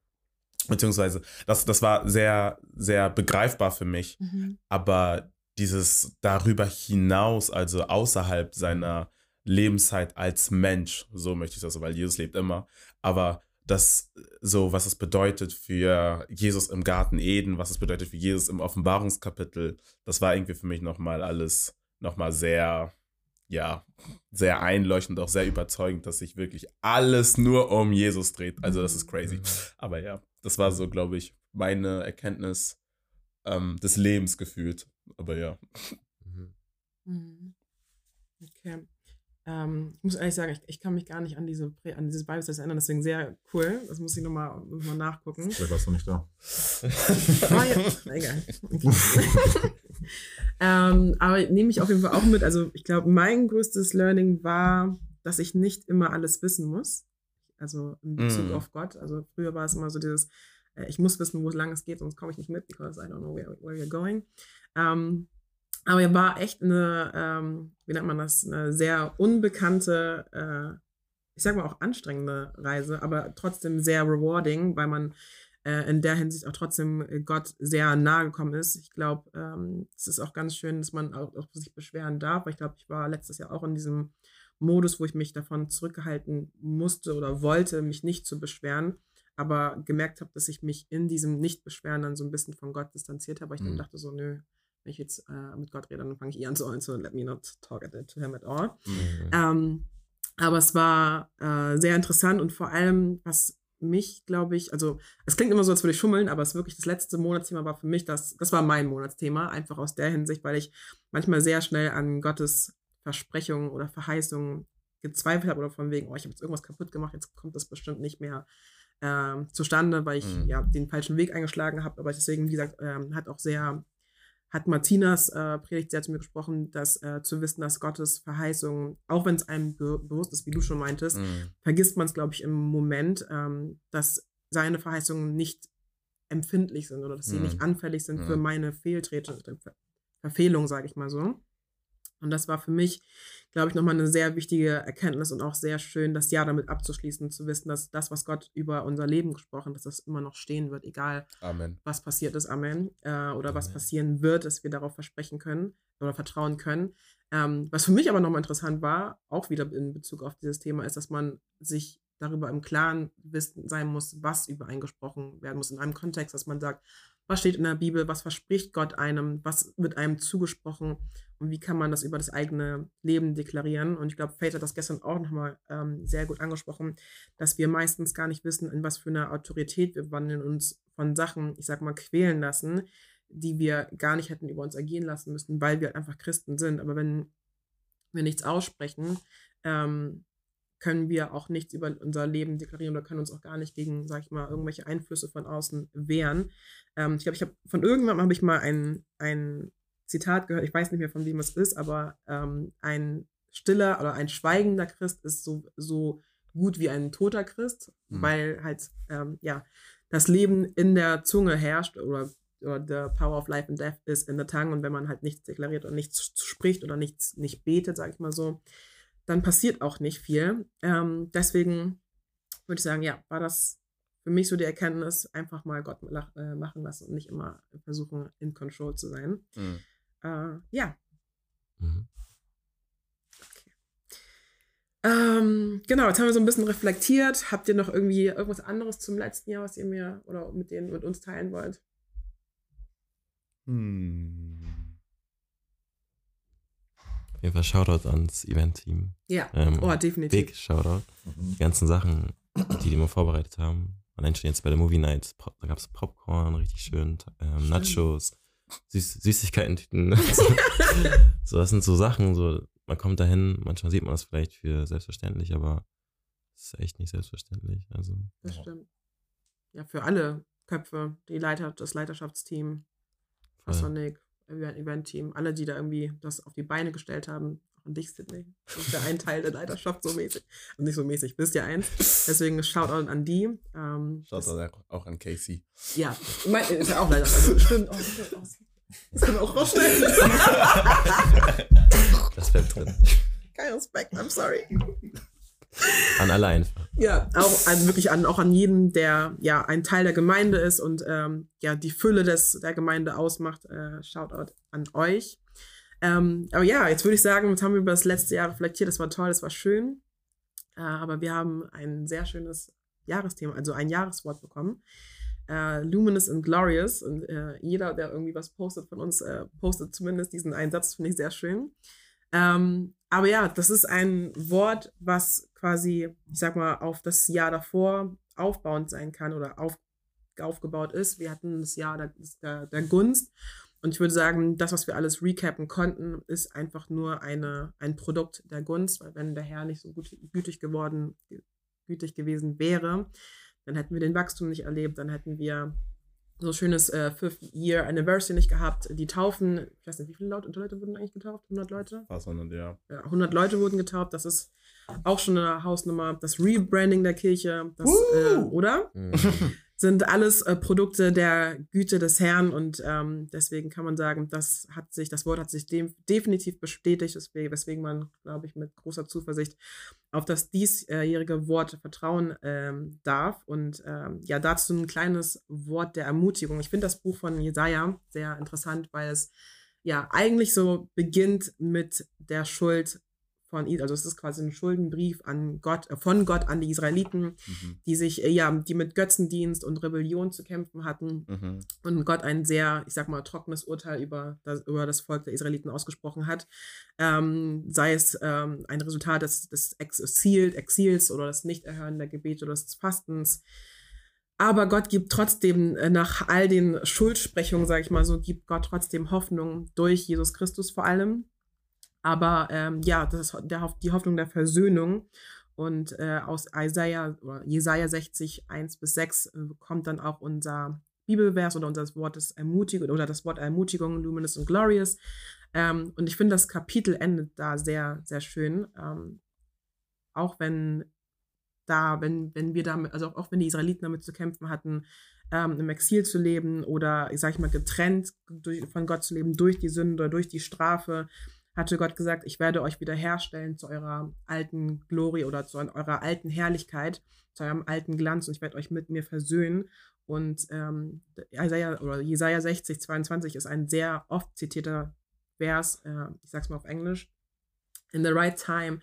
beziehungsweise, das, das war sehr, sehr begreifbar für mich. Mhm. Aber dieses darüber hinaus, also außerhalb seiner Lebenszeit als Mensch, so möchte ich das, weil Jesus lebt immer, aber das so, was es bedeutet für Jesus im Garten Eden, was es bedeutet für Jesus im Offenbarungskapitel, das war irgendwie für mich nochmal alles nochmal sehr, ja, sehr einleuchtend, auch sehr überzeugend, dass sich wirklich alles nur um Jesus dreht. Also das ist crazy. Aber ja, das war so, glaube ich, meine Erkenntnis ähm, des Lebens gefühlt. Aber ja. Mhm. Mhm. Okay. Ähm, ich muss ehrlich sagen, ich, ich kann mich gar nicht an, diese, an dieses Bible erinnern, deswegen sehr cool. Das muss ich nochmal noch mal nachgucken. Vielleicht warst du nicht da. Ah, ja. Egal. Okay. ähm, aber nehme ich auf jeden Fall auch mit. Also ich glaube, mein größtes Learning war, dass ich nicht immer alles wissen muss. Also in Bezug Mm. auf Gott. Also früher war es immer so dieses, äh, ich muss wissen, wo es lang es geht, sonst komme ich nicht mit, because I don't know where, where you're going. Ähm, aber er war echt eine, ähm, wie nennt man das, eine sehr unbekannte, äh, ich sag mal auch anstrengende Reise, aber trotzdem sehr rewarding, weil man äh, in der Hinsicht auch trotzdem Gott sehr nahe gekommen ist. Ich glaube, ähm, es ist auch ganz schön, dass man auch, auch sich beschweren darf, ich glaube, ich war letztes Jahr auch in diesem Modus, wo ich mich davon zurückgehalten musste oder wollte, mich nicht zu beschweren, aber gemerkt habe, dass ich mich in diesem Nicht-Beschweren dann so ein bisschen von Gott distanziert habe, weil ich dann Mhm. dachte so, nö, wenn ich jetzt äh, mit Gott rede, dann fange ich eh an zu, so let me not talk at it, to him at all. Mhm. Ähm, aber es war äh, sehr interessant und vor allem, was mich, glaube ich, also es klingt immer so, als würde ich schummeln, aber es ist wirklich das letzte Monatsthema war für mich, das, das war mein Monatsthema, einfach aus der Hinsicht, weil ich manchmal sehr schnell an Gottes Versprechungen oder Verheißungen gezweifelt habe oder von wegen, oh, ich habe jetzt irgendwas kaputt gemacht, jetzt kommt das bestimmt nicht mehr ähm, zustande, weil ich Mhm. ja den falschen Weg eingeschlagen habe. Aber deswegen, wie gesagt, ähm, hat auch sehr, hat Martinas äh, Predigt sehr zu mir gesprochen, dass äh, zu wissen, dass Gottes Verheißungen, auch wenn es einem be bewusst ist, wie du schon meintest, Mhm. vergisst man es, glaube ich, im Moment, ähm, dass seine Verheißungen nicht empfindlich sind oder dass sie Mhm. nicht anfällig sind für Mhm. meine Fehltritte, Ver Verfehlungen, sage ich mal so. Und das war für mich, glaube ich, nochmal eine sehr wichtige Erkenntnis und auch sehr schön, das Jahr damit abzuschließen, zu wissen, dass das, was Gott über unser Leben gesprochen, dass das immer noch stehen wird, egal Amen. was passiert ist, Amen, äh, oder was Amen. passieren wird, dass wir darauf versprechen können oder vertrauen können. Ähm, was für mich aber nochmal interessant war, auch wieder in Bezug auf dieses Thema, ist, dass man sich darüber im Klaren wissen, sein muss, was über einen gesprochen werden muss, in einem Kontext, dass man sagt, was steht in der Bibel, was verspricht Gott einem, was wird einem zugesprochen und wie kann man das über das eigene Leben deklarieren. Und ich glaube, Faith hat das gestern auch nochmal ähm, sehr gut angesprochen, dass wir meistens gar nicht wissen, in was für einer Autorität wir wandeln uns von Sachen, ich sag mal, quälen lassen, die wir gar nicht hätten über uns ergehen lassen müssen, weil wir halt einfach Christen sind. Aber wenn wir nichts aussprechen, ähm, können wir auch nichts über unser Leben deklarieren oder können uns auch gar nicht gegen, sag ich mal, irgendwelche Einflüsse von außen wehren. Ähm, ich glaube, ich habe von irgendjemandem habe ich mal ein, ein Zitat gehört, ich weiß nicht mehr von wem es ist, aber ähm, ein stiller oder ein schweigender Christ ist so, so gut wie ein toter Christ, Mhm. weil halt, ähm, ja, das Leben in der Zunge herrscht oder, oder the power of life and death is in the tongue und wenn man halt nichts deklariert und nichts spricht oder nichts nicht betet, sag ich mal so, dann passiert auch nicht viel. Ähm, deswegen würde ich sagen, ja, war das für mich so die Erkenntnis, einfach mal Gott lach, äh, machen lassen und nicht immer versuchen, in Control zu sein. Mhm. Äh, ja, Mhm. ähm, genau, jetzt haben wir so ein bisschen reflektiert. Habt ihr noch irgendwie irgendwas anderes zum letzten Jahr, was ihr mir oder mit denen mit uns teilen wollt? Hm. Jeden Fall Shoutout ans Event-Team. Ja, Ähm, oh, definitiv. Big Shoutout. Mhm. Die ganzen Sachen, die die immer vorbereitet haben. Allein schon jetzt bei der Movie Night, da gab es Popcorn, richtig schön, ähm, Nachos, Süß Süßigkeiten-Tüten. so, das sind so Sachen, so, man kommt dahin, manchmal sieht man das vielleicht für selbstverständlich, aber es ist echt nicht selbstverständlich. Also, Das stimmt. Ja, für alle Köpfe, die Leiter, das Leiterschaftsteam, voll. Sonic, Event- Event-Team, alle, die da irgendwie das auf die Beine gestellt haben. Auch an dich, Sydney. Du bist ja ein Teil der Leiterschaft so mäßig. Und nicht so mäßig, bist ja eins. Deswegen Shoutout an die. Ähm, Schaut dann auch- an Casey. Ja, mein, ist ja auch leider. Also, stimmt. Oh, stimmt. Oh, das können wir auch rausschneiden. das bleibt drin. Kein Respekt, I'm sorry. An alle einfach. Ja, auch an, wirklich an, auch an jeden, der ja ein Teil der Gemeinde ist und ähm, ja die Fülle des, der Gemeinde ausmacht. Äh, Shoutout an euch. Ähm, aber ja, jetzt würde ich sagen, jetzt haben wir über das letzte Jahr reflektiert. Das war toll, das war schön. Äh, aber wir haben ein sehr schönes Jahresthema, also ein Jahreswort bekommen. Äh, Luminous and Glorious. Und äh, jeder, der irgendwie was postet von uns, äh, postet zumindest diesen einen Satz, finde ich sehr schön. Ähm, aber ja, das ist ein Wort, was quasi, ich sag mal, auf das Jahr davor aufbauend sein kann oder auf, aufgebaut ist. Wir hatten das Jahr der, der, der Gunst. Und ich würde sagen, das, was wir alles recappen konnten, ist einfach nur eine, ein Produkt der Gunst, weil wenn der Herr nicht so gut, gütig geworden, gütig gewesen wäre, dann hätten wir den Wachstum nicht erlebt, dann hätten wir so schönes äh, Fifth Year Anniversary nicht gehabt. Die Taufen, ich weiß nicht, wie viele Leute, Leute wurden eigentlich getauft? 100 Leute? Fast 100, ja. Ja, 100 Leute wurden getauft. Das ist auch schon eine Hausnummer. Das Rebranding der Kirche, das, äh, oder? Mhm. Sind alles äh, Produkte der Güte des Herrn und ähm, deswegen kann man sagen, das hat sich, das Wort hat sich dem, definitiv bestätigt, weswegen, weswegen man, glaube ich, mit großer Zuversicht auf das diesjährige Wort vertrauen ähm, darf. Und ähm, ja, dazu ein kleines Wort der Ermutigung. Ich finde das Buch von Jesaja sehr interessant, weil es ja eigentlich so beginnt mit der Schuld von. Also es ist quasi ein Schuldenbrief an Gott, äh, von Gott an die Israeliten, Mhm. die sich, äh, ja, die mit Götzendienst und Rebellion zu kämpfen hatten Mhm. und Gott ein sehr, ich sag mal, trockenes Urteil über das, über das Volk der Israeliten ausgesprochen hat. Ähm, sei es ähm, ein Resultat des, des Exil, Exils oder das Nichterhören der Gebete oder des Fastens. Aber Gott gibt trotzdem, äh, nach all den Schuldsprechungen, sage ich mal so, gibt Gott trotzdem Hoffnung durch Jesus Christus vor allem. Aber ähm, ja, das ist der, die Hoffnung der Versöhnung. Und äh, aus Isaiah, oder Jesaja 60, 1 bis 6 äh, kommt dann auch unser Bibelvers oder unser Wort des Ermutigung oder das Wort Ermutigung, Luminous und Glorious. Ähm, und ich finde, das Kapitel endet da sehr, sehr schön. Ähm, auch wenn da, wenn, wenn wir damit, also auch wenn die Israeliten damit zu kämpfen hatten, ähm, im Exil zu leben oder, sag ich mal, getrennt durch, von Gott zu leben durch die Sünde oder durch die Strafe, hatte Gott gesagt, ich werde euch wiederherstellen zu eurer alten Glorie oder zu eurer alten Herrlichkeit, zu eurem alten Glanz und ich werde euch mit mir versöhnen. Und ähm, Isaiah, oder Jesaja 60, 22 ist ein sehr oft zitierter Vers, äh, ich sag's mal auf Englisch. In the right time,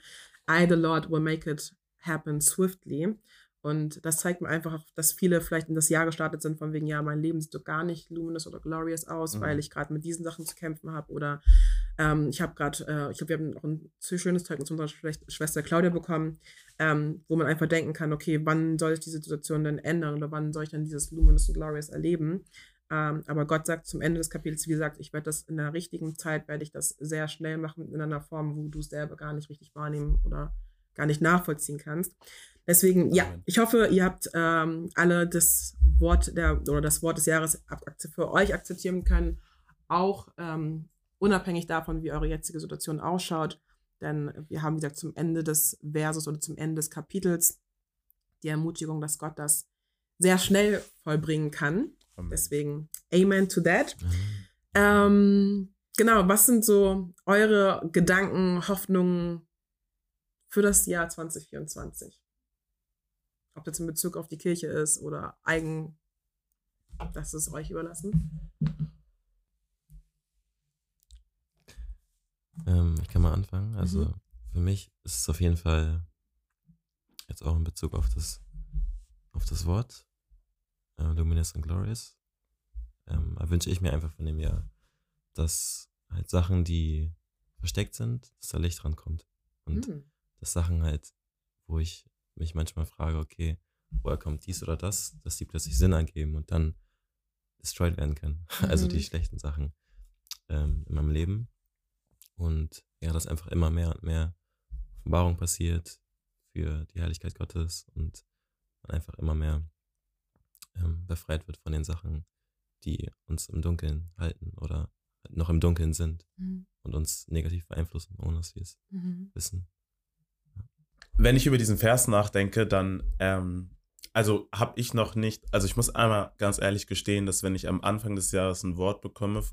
I, the Lord, will make it happen swiftly. Und das zeigt mir einfach, dass viele vielleicht in das Jahr gestartet sind, von wegen, ja, mein Leben sieht doch gar nicht luminous oder glorious aus, Mhm. weil ich gerade mit diesen Sachen zu kämpfen habe. Oder ähm, ich habe gerade, äh, ich glaube, wir haben auch ein schönes Zeugnis von unserer Schwester Claudia bekommen, ähm, wo man einfach denken kann, okay, wann soll ich diese Situation denn ändern oder wann soll ich dann dieses luminous und glorious erleben? Ähm, aber Gott sagt zum Ende des Kapitels, wie gesagt, ich werde das in der richtigen Zeit, werde ich das sehr schnell machen, in einer Form, wo du es selber gar nicht richtig wahrnehmen oder gar nicht nachvollziehen kannst. Deswegen, ja, ich hoffe, ihr habt ähm, alle das Wort der oder das Wort des Jahres für euch akzeptieren können, auch ähm, unabhängig davon, wie eure jetzige Situation ausschaut. Denn wir haben, wie gesagt, zum Ende des Verses oder zum Ende des Kapitels die Ermutigung, dass Gott das sehr schnell vollbringen kann. Amen. Deswegen, Amen to that. Ähm, genau, was sind so eure Gedanken, Hoffnungen für das Jahr 2024? Ob das in Bezug auf die Kirche ist oder eigen, das ist euch überlassen. Ähm, ich kann mal anfangen. Also Mhm. für mich ist es auf jeden Fall jetzt auch in Bezug auf das, auf das Wort äh, Luminous and Glorious. Ähm, wünsche ich mir einfach von dem Jahr, dass halt Sachen, die versteckt sind, dass da Licht rankommt. Und Mhm. dass Sachen halt, wo ich mich manchmal frage, okay, woher kommt dies oder das, dass die plötzlich Sinn ergeben und dann destroyed werden können. Also die Mhm. schlechten Sachen ähm, in meinem Leben. Und ja, dass einfach immer mehr und mehr Offenbarung passiert für die Herrlichkeit Gottes und man einfach immer mehr ähm, befreit wird von den Sachen, die uns im Dunkeln halten oder noch im Dunkeln sind Mhm. und uns negativ beeinflussen, ohne dass wir es Mhm. wissen. Wenn ich über diesen Vers nachdenke, dann, ähm, also habe ich noch nicht, also ich muss einmal ganz ehrlich gestehen, dass wenn ich am Anfang des Jahres ein Wort bekomme,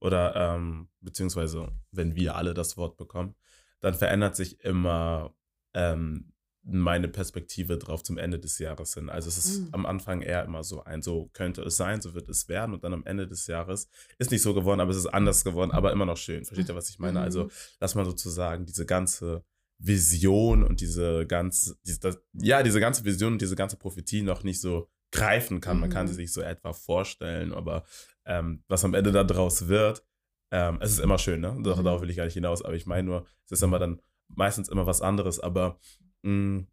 oder ähm, beziehungsweise wenn wir alle das Wort bekommen, dann verändert sich immer ähm, meine Perspektive drauf zum Ende des Jahres hin. Also es ist Mhm. am Anfang eher immer so ein, so könnte es sein, so wird es werden und dann am Ende des Jahres ist nicht so geworden, aber es ist anders geworden, aber immer noch schön. Versteht ihr, was ich meine? Mhm. Also dass man sozusagen diese ganze Vision und diese ganze, diese, das, ja, diese ganze Vision und diese ganze Prophetie noch nicht so greifen kann. Man kann sie Mhm. sich so etwa vorstellen, aber ähm, was am Ende daraus wird, ähm, es ist immer schön, ne? Dar- Mhm. Darauf will ich gar nicht hinaus, aber ich meine nur, es ist immer dann meistens immer was anderes, aber mh,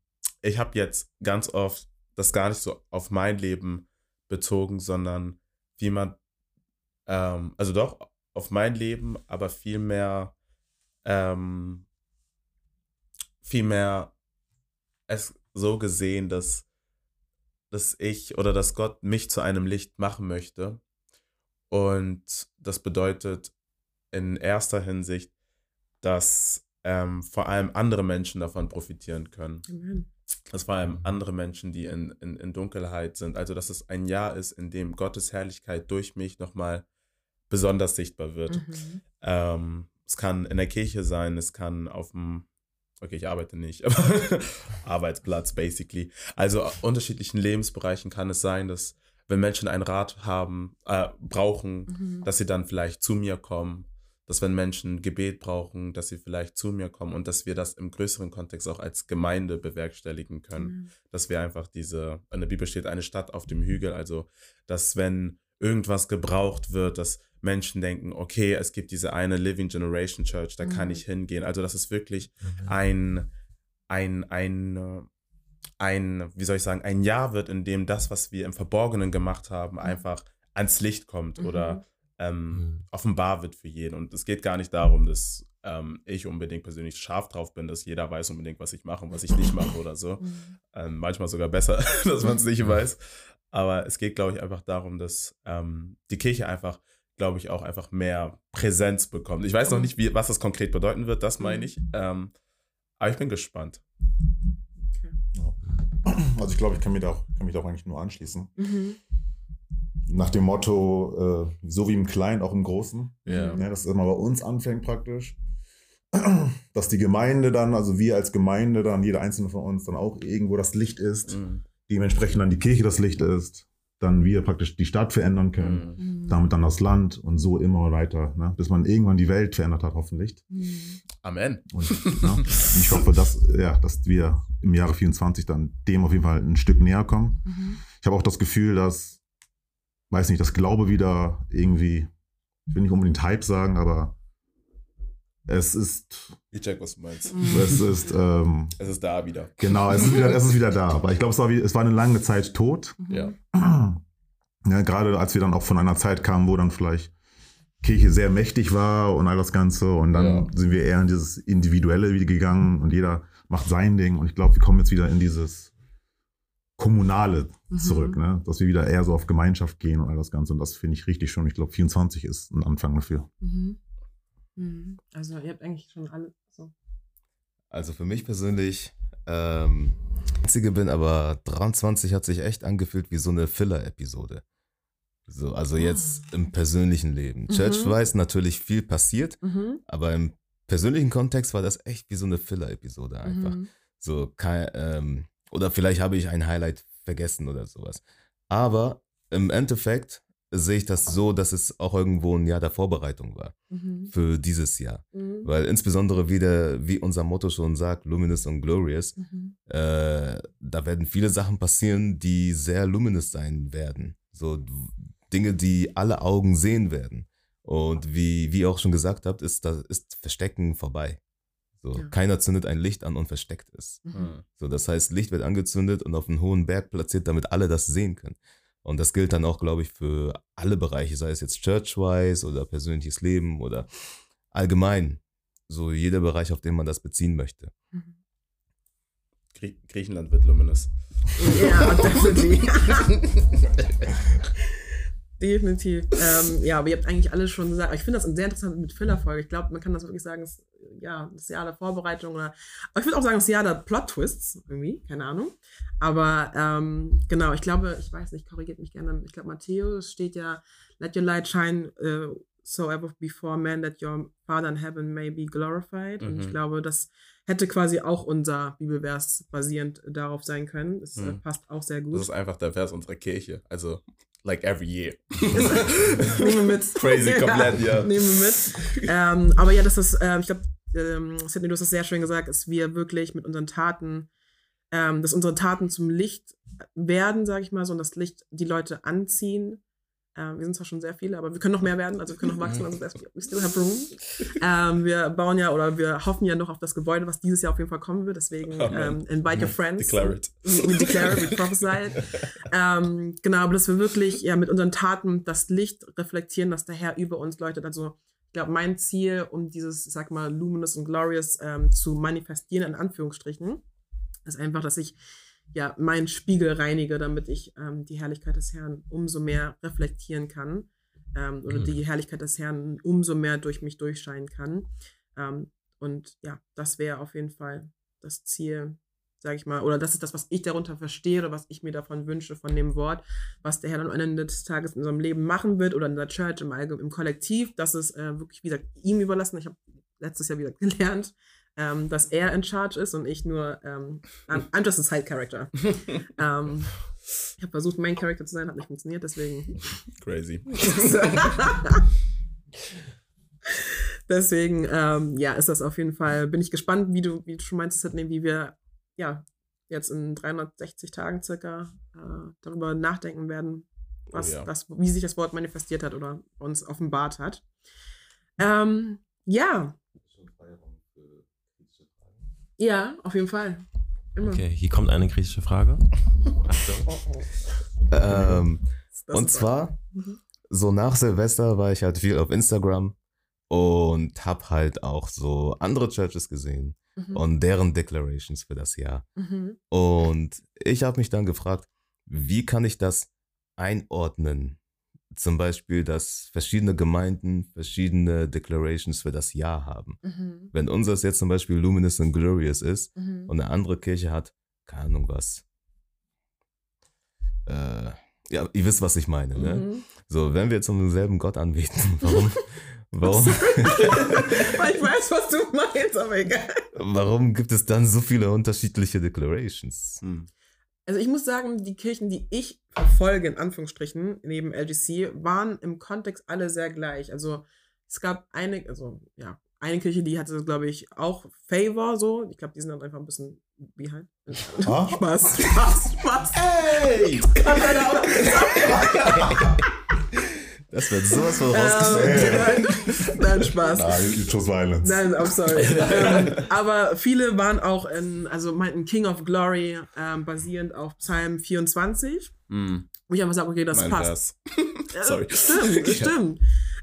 ich habe jetzt ganz oft das gar nicht so auf mein Leben bezogen, sondern wie man, ähm, also doch auf mein Leben, aber vielmehr, ähm, vielmehr es so gesehen, dass, dass ich oder dass Gott mich zu einem Licht machen möchte. Und das bedeutet in erster Hinsicht, dass ähm, vor allem andere Menschen davon profitieren können. Amen. Dass vor allem andere Menschen, die in, in, in Dunkelheit sind. Also, dass es ein Jahr ist, in dem Gottes Herrlichkeit durch mich nochmal besonders sichtbar wird. Mhm. Ähm, es kann in der Kirche sein, es kann auf dem, okay, ich arbeite nicht, aber Arbeitsplatz basically. Also auf unterschiedlichen Lebensbereichen kann es sein, dass wenn Menschen einen Rat haben, äh, brauchen, Mhm. dass sie dann vielleicht zu mir kommen, dass wenn Menschen Gebet brauchen, dass sie vielleicht zu mir kommen und dass wir das im größeren Kontext auch als Gemeinde bewerkstelligen können Amen. dass wir einfach diese, in der Bibel steht eine Stadt auf dem Hügel, also dass wenn irgendwas gebraucht wird, dass Menschen denken, okay, es gibt diese eine Living Generation Church, da kann Mhm. ich hingehen. Also dass es wirklich ein, ein, ein, äh, ein, wie soll ich sagen, ein Jahr wird, in dem das, was wir im Verborgenen gemacht haben, einfach ans Licht kommt Mhm. oder ähm, Mhm. offenbar wird für jeden. Und es geht gar nicht darum, dass ähm, ich unbedingt persönlich scharf drauf bin, dass jeder weiß unbedingt, was ich mache und was ich nicht mache oder so. Mhm. Ähm, manchmal sogar besser, dass man es nicht weiß. Aber es geht, glaube ich, einfach darum, dass ähm, die Kirche einfach, glaube ich, auch einfach mehr Präsenz bekommt. Ich weiß noch Mhm. nicht, wie, was das konkret bedeuten wird, das meine Mhm. ich. Ähm, aber ich bin gespannt. Also ich glaube, ich kann, mir da auch, kann mich da auch eigentlich nur anschließen. Mhm. Nach dem Motto, äh, so wie im Kleinen, auch im Großen. Ja. Ja, dass es immer bei uns anfängt praktisch. Dass die Gemeinde dann, also wir als Gemeinde dann, jeder einzelne von uns dann auch irgendwo das Licht ist. Mhm. Dementsprechend dann die Kirche das Licht ist. Dann wir praktisch die Stadt verändern können. Mhm. Damit dann das Land und so immer weiter. Ne? Bis man irgendwann die Welt verändert hat, hoffentlich. Mhm. Amen. Und, ne? und ich hoffe, dass, ja, dass wir im Jahre 24 dann dem auf jeden Fall ein Stück näher kommen. Mhm. Ich habe auch das Gefühl, dass, weiß nicht, das Glaube wieder irgendwie, ich will nicht unbedingt Hype sagen, aber es ist, Ich check, was du meinst. Mhm. es ist, ähm, Es ist da wieder. genau, es ist wieder, es ist wieder da. Aber ich glaube, es war, wie, es war eine lange Zeit tot. Mhm. Ja. Ja, gerade als wir dann auch von einer Zeit kamen, wo dann vielleicht Kirche sehr mächtig war und all das Ganze. Und dann Ja. sind wir eher in dieses Individuelle wieder gegangen und jeder macht sein Ding. Und ich glaube, wir kommen jetzt wieder in dieses Kommunale Mhm. zurück, ne? dass wir wieder eher so auf Gemeinschaft gehen und all das Ganze. Und das finde ich richtig schon. Ich glaube, 24 ist ein Anfang dafür. Mhm. Mhm. Also ihr habt eigentlich schon alle so. Also für mich persönlich, ähm, einzige bin, aber 23 hat sich echt angefühlt wie so eine Filler-Episode. So, also jetzt im persönlichen Leben. Mhm. Church-wise natürlich viel passiert, Mhm. aber im persönlichen Kontext war das echt wie so eine Filler-Episode einfach. Mhm. So, kein, ähm, oder vielleicht habe ich ein Highlight vergessen oder sowas. Aber im Endeffekt sehe ich das so, dass es auch irgendwo ein Jahr der Vorbereitung war Mhm. für dieses Jahr. Mhm. Weil insbesondere wieder, wie unser Motto schon sagt, Luminous und Glorious, Mhm. äh, da werden viele Sachen passieren, die sehr luminous sein werden. So Dinge, die alle Augen sehen werden. Und wie, wie ihr auch schon gesagt habt, ist, das, ist Verstecken vorbei. So, Ja. Keiner zündet ein Licht an und versteckt es. Hm. So, das heißt, Licht wird angezündet und auf einen hohen Berg platziert, damit alle das sehen können. Und das gilt dann auch, glaube ich, für alle Bereiche, sei es jetzt church-wise oder persönliches Leben oder allgemein. So jeder Bereich, auf den man das beziehen möchte. Mhm. Grie Griechenland wird luminous. Ja, definitely. Definitiv. Ähm, ja, aber ihr habt eigentlich alles schon gesagt. Aber ich finde das sehr interessant mit Filler-Folge. Ich glaube, man kann das wirklich sagen, ist, ja, das Jahr der Vorbereitung oder. Ich würde auch sagen, das Jahr der Plot-Twists, irgendwie, keine Ahnung. Aber ähm, genau, ich glaube, ich weiß nicht, korrigiert mich gerne. Ich glaube, Matthäus steht ja, let your light shine uh, so ever before man that your Father in heaven may be glorified. Und ich Mhm. glaube, das hätte quasi auch unser Bibelvers basierend darauf sein können. Das äh, Mhm. passt auch sehr Das gut. ist einfach der Vers unserer Kirche. Also, like every year. Nehmen wir mit. Crazy komplett, ja. Nehmen wir mit. Ähm, aber ja, das ist, ähm, ich glaube, ähm, Sidney, du hast das sehr schön gesagt, dass wir wirklich mit unseren Taten, ähm, dass unsere Taten zum Licht werden, sage ich mal so, und das Licht die Leute anziehen. Ähm, wir sind zwar schon sehr viele, aber wir können noch mehr werden, also wir können noch wachsen, also we still have room. Ähm, wir bauen ja oder wir hoffen ja noch auf das Gebäude, was dieses Jahr auf jeden Fall kommen wird. Deswegen Amen. ähm, invite your friends. Declare it. We declare it, we prophesy it. ähm, genau, aber dass wir wirklich ja mit unseren Taten das Licht reflektieren, das der Herr über uns leuchtet. Also ich glaube, mein Ziel, um dieses, ich sag mal, luminous und glorious ähm, zu manifestieren, in Anführungsstrichen, ist einfach, dass ich ja meinen Spiegel reinige, damit ich ähm, die Herrlichkeit des Herrn umso mehr reflektieren kann ähm, oder Mhm. die Herrlichkeit des Herrn umso mehr durch mich durchscheinen kann. Ähm, und ja, das wäre auf jeden Fall das Ziel, sage ich mal, oder das ist das, was ich darunter verstehe oder was ich mir davon wünsche von dem Wort, was der Herr dann am Ende des Tages in unserem Leben machen wird oder in der Church im Allgemeinen, im Kollektiv. Das ist äh, wirklich, wie gesagt, ihm überlassen. Ich habe letztes Jahr wieder gelernt, ähm, dass er in charge ist und ich nur, ähm, I'm, just a side character. ähm, ich habe versucht, Main Character zu sein, hat nicht funktioniert, deswegen Crazy. Deswegen, ähm, ja, ist das auf jeden Fall, bin ich gespannt, wie du, wie du schon meinst, Sidney, wie wir, ja, jetzt in 360 Tagen circa äh, darüber nachdenken werden, was, ja. das, wie sich das Wort manifestiert hat oder uns offenbart hat. Ähm, ja, ja, auf jeden Fall. Immer. Okay, hier kommt eine kritische Frage. Achtung. Ähm, und zwar, Mhm. so nach Silvester war ich halt viel auf Instagram und hab halt auch so andere Churches gesehen Mhm. und deren Declarations für das Jahr. Mhm. Und ich habe mich dann gefragt, wie kann ich das einordnen? Zum Beispiel, dass verschiedene Gemeinden verschiedene Declarations für das Jahr haben. Mhm. Wenn unseres jetzt zum Beispiel Luminous and Glorious ist Mhm. und eine andere Kirche hat, keine Ahnung was. Äh, ja, ihr wisst, was ich meine, ne? Mhm. So, wenn wir jetzt um denselben Gott anbeten, warum, warum, ich weiß, was du meinst, aber egal. warum gibt es dann so viele unterschiedliche Declarations? Also ich muss sagen, die Kirchen, die ich verfolge, in Anführungsstrichen, neben LGC, waren im Kontext alle sehr gleich. Also es gab eine, also ja, eine Kirche, die hatte, glaube ich, auch Favor so. Ich glaube, die sind dann einfach ein bisschen wie halt. Ah? Spaß, Spaß, Spaß. Hey! Das wird sowas von rausgeschnitten. ähm, nein, nein, Spaß. Ah, you chose violence. Nein, I'm sorry. ähm, aber viele waren auch in, also meinten King of Glory ähm, basierend auf Psalm 24. Hm. Wo ich einfach sage, okay, das Mein passt. Sorry. Stimmt, stimmt.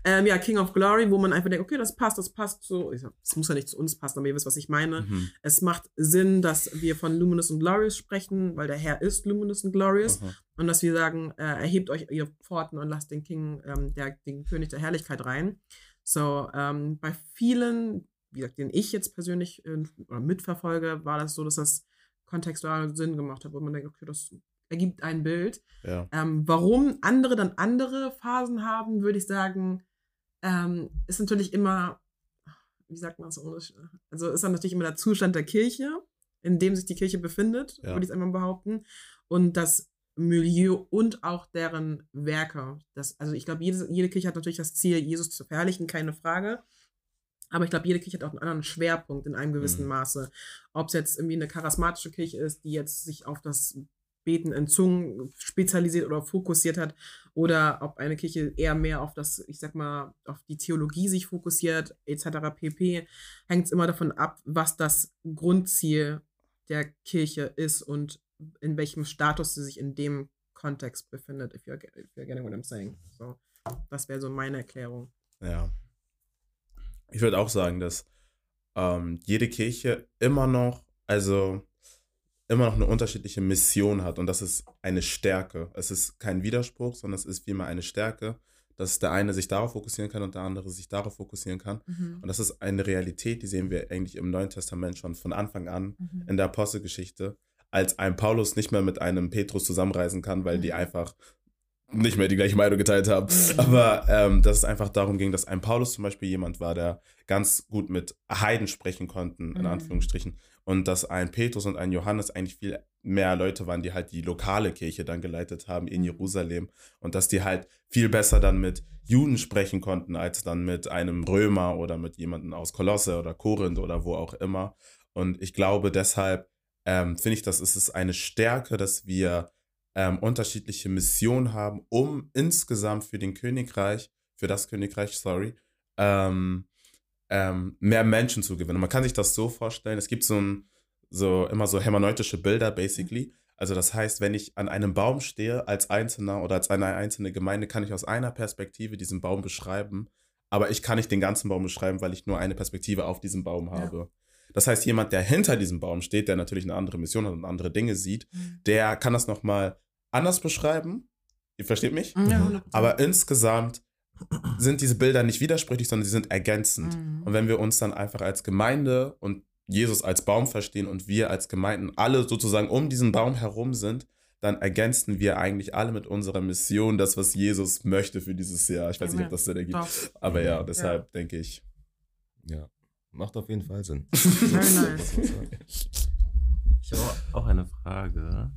Ähm, ja, King of Glory, wo man einfach denkt, okay, das passt, das passt so. Es muss ja nicht zu uns passen, aber ihr wisst, was ich meine. Mhm. Es macht Sinn, dass wir von Luminous und Glorious sprechen, weil der Herr ist Luminous und Glorious. Aha. Und dass wir sagen, äh, erhebt euch ihr Pforten und lasst den King, ähm, der, den König der Herrlichkeit rein. So, ähm, bei vielen, wie gesagt, den ich jetzt persönlich äh, oder mitverfolge, war das so, dass das kontextual Sinn gemacht hat, wo man denkt, okay, das ergibt ein Bild. Ja. Ähm, warum andere dann andere Phasen haben, würde ich sagen, ähm, ist natürlich immer, wie sagt man das? ohne- Also ist dann natürlich immer der Zustand der Kirche, in dem sich die Kirche befindet, Ja. würde ich einmal behaupten. Und das Milieu und auch deren Werke. Das, also ich glaube, jede, jede Kirche hat natürlich das Ziel, Jesus zu verherrlichen, keine Frage. Aber ich glaube, jede Kirche hat auch einen anderen Schwerpunkt in einem gewissen Mhm. Maße. Ob es jetzt irgendwie eine charismatische Kirche ist, die jetzt sich auf das Beten in Zungen spezialisiert oder fokussiert hat oder ob eine Kirche eher mehr auf das, ich sag mal, auf die Theologie sich fokussiert, etc. pp. Hängt es immer davon ab, was das Grundziel der Kirche ist und in welchem Status sie sich in dem Kontext befindet, if you're, if you're getting what I'm saying. So, das wäre so meine Erklärung. Ja. Ich würde auch sagen, dass ähm, jede Kirche immer noch, also immer noch eine unterschiedliche Mission hat und das ist eine Stärke. Es ist kein Widerspruch, sondern es ist wie immer eine Stärke, dass der eine sich darauf fokussieren kann und der andere sich darauf fokussieren kann. Mhm. Und das ist eine Realität, die sehen wir eigentlich im Neuen Testament schon von Anfang an Mhm. in der Apostelgeschichte, als ein Paulus nicht mehr mit einem Petrus zusammenreisen kann, weil die Mhm. einfach nicht mehr die gleiche Meinung geteilt haben. Mhm. Aber ähm, dass es einfach darum ging, dass ein Paulus zum Beispiel jemand war, der ganz gut mit Heiden sprechen konnten, in Mhm. Anführungsstrichen. Und dass ein Petrus und ein Johannes eigentlich viel mehr Leute waren, die halt die lokale Kirche dann geleitet haben in Mhm. Jerusalem. Und dass die halt viel besser dann mit Juden sprechen konnten, als dann mit einem Römer oder mit jemandem aus Kolosse oder Korinth oder wo auch immer. Und ich glaube deshalb, ähm, finde ich, das ist es eine Stärke, dass wir ähm, unterschiedliche Missionen haben, um insgesamt für den Königreich, für das Königreich, sorry, ähm, ähm, mehr Menschen zu gewinnen. Man kann sich das so vorstellen, es gibt so, ein, so immer so hermeneutische Bilder, basically. Also das heißt, wenn ich an einem Baum stehe als Einzelner oder als eine einzelne Gemeinde, kann ich aus einer Perspektive diesen Baum beschreiben, aber ich kann nicht den ganzen Baum beschreiben, weil ich nur eine Perspektive auf diesem Baum Ja. habe. Das heißt, jemand, der hinter diesem Baum steht, der natürlich eine andere Mission hat und andere Dinge sieht, der kann das nochmal anders beschreiben. Ihr versteht mich? Ja, 100%. Aber insgesamt sind diese Bilder nicht widersprüchlich, sondern sie sind ergänzend. Mhm. Und wenn wir uns dann einfach als Gemeinde und Jesus als Baum verstehen und wir als Gemeinden alle sozusagen um diesen Baum herum sind, dann ergänzen wir eigentlich alle mit unserer Mission das, was Jesus möchte für dieses Jahr. Ich weiß nicht, ob das Sinn ergibt. Doch. Aber ja, deshalb denke ich. Ja, macht auf jeden Fall Sinn. Very nice. Ich habe auch eine Frage.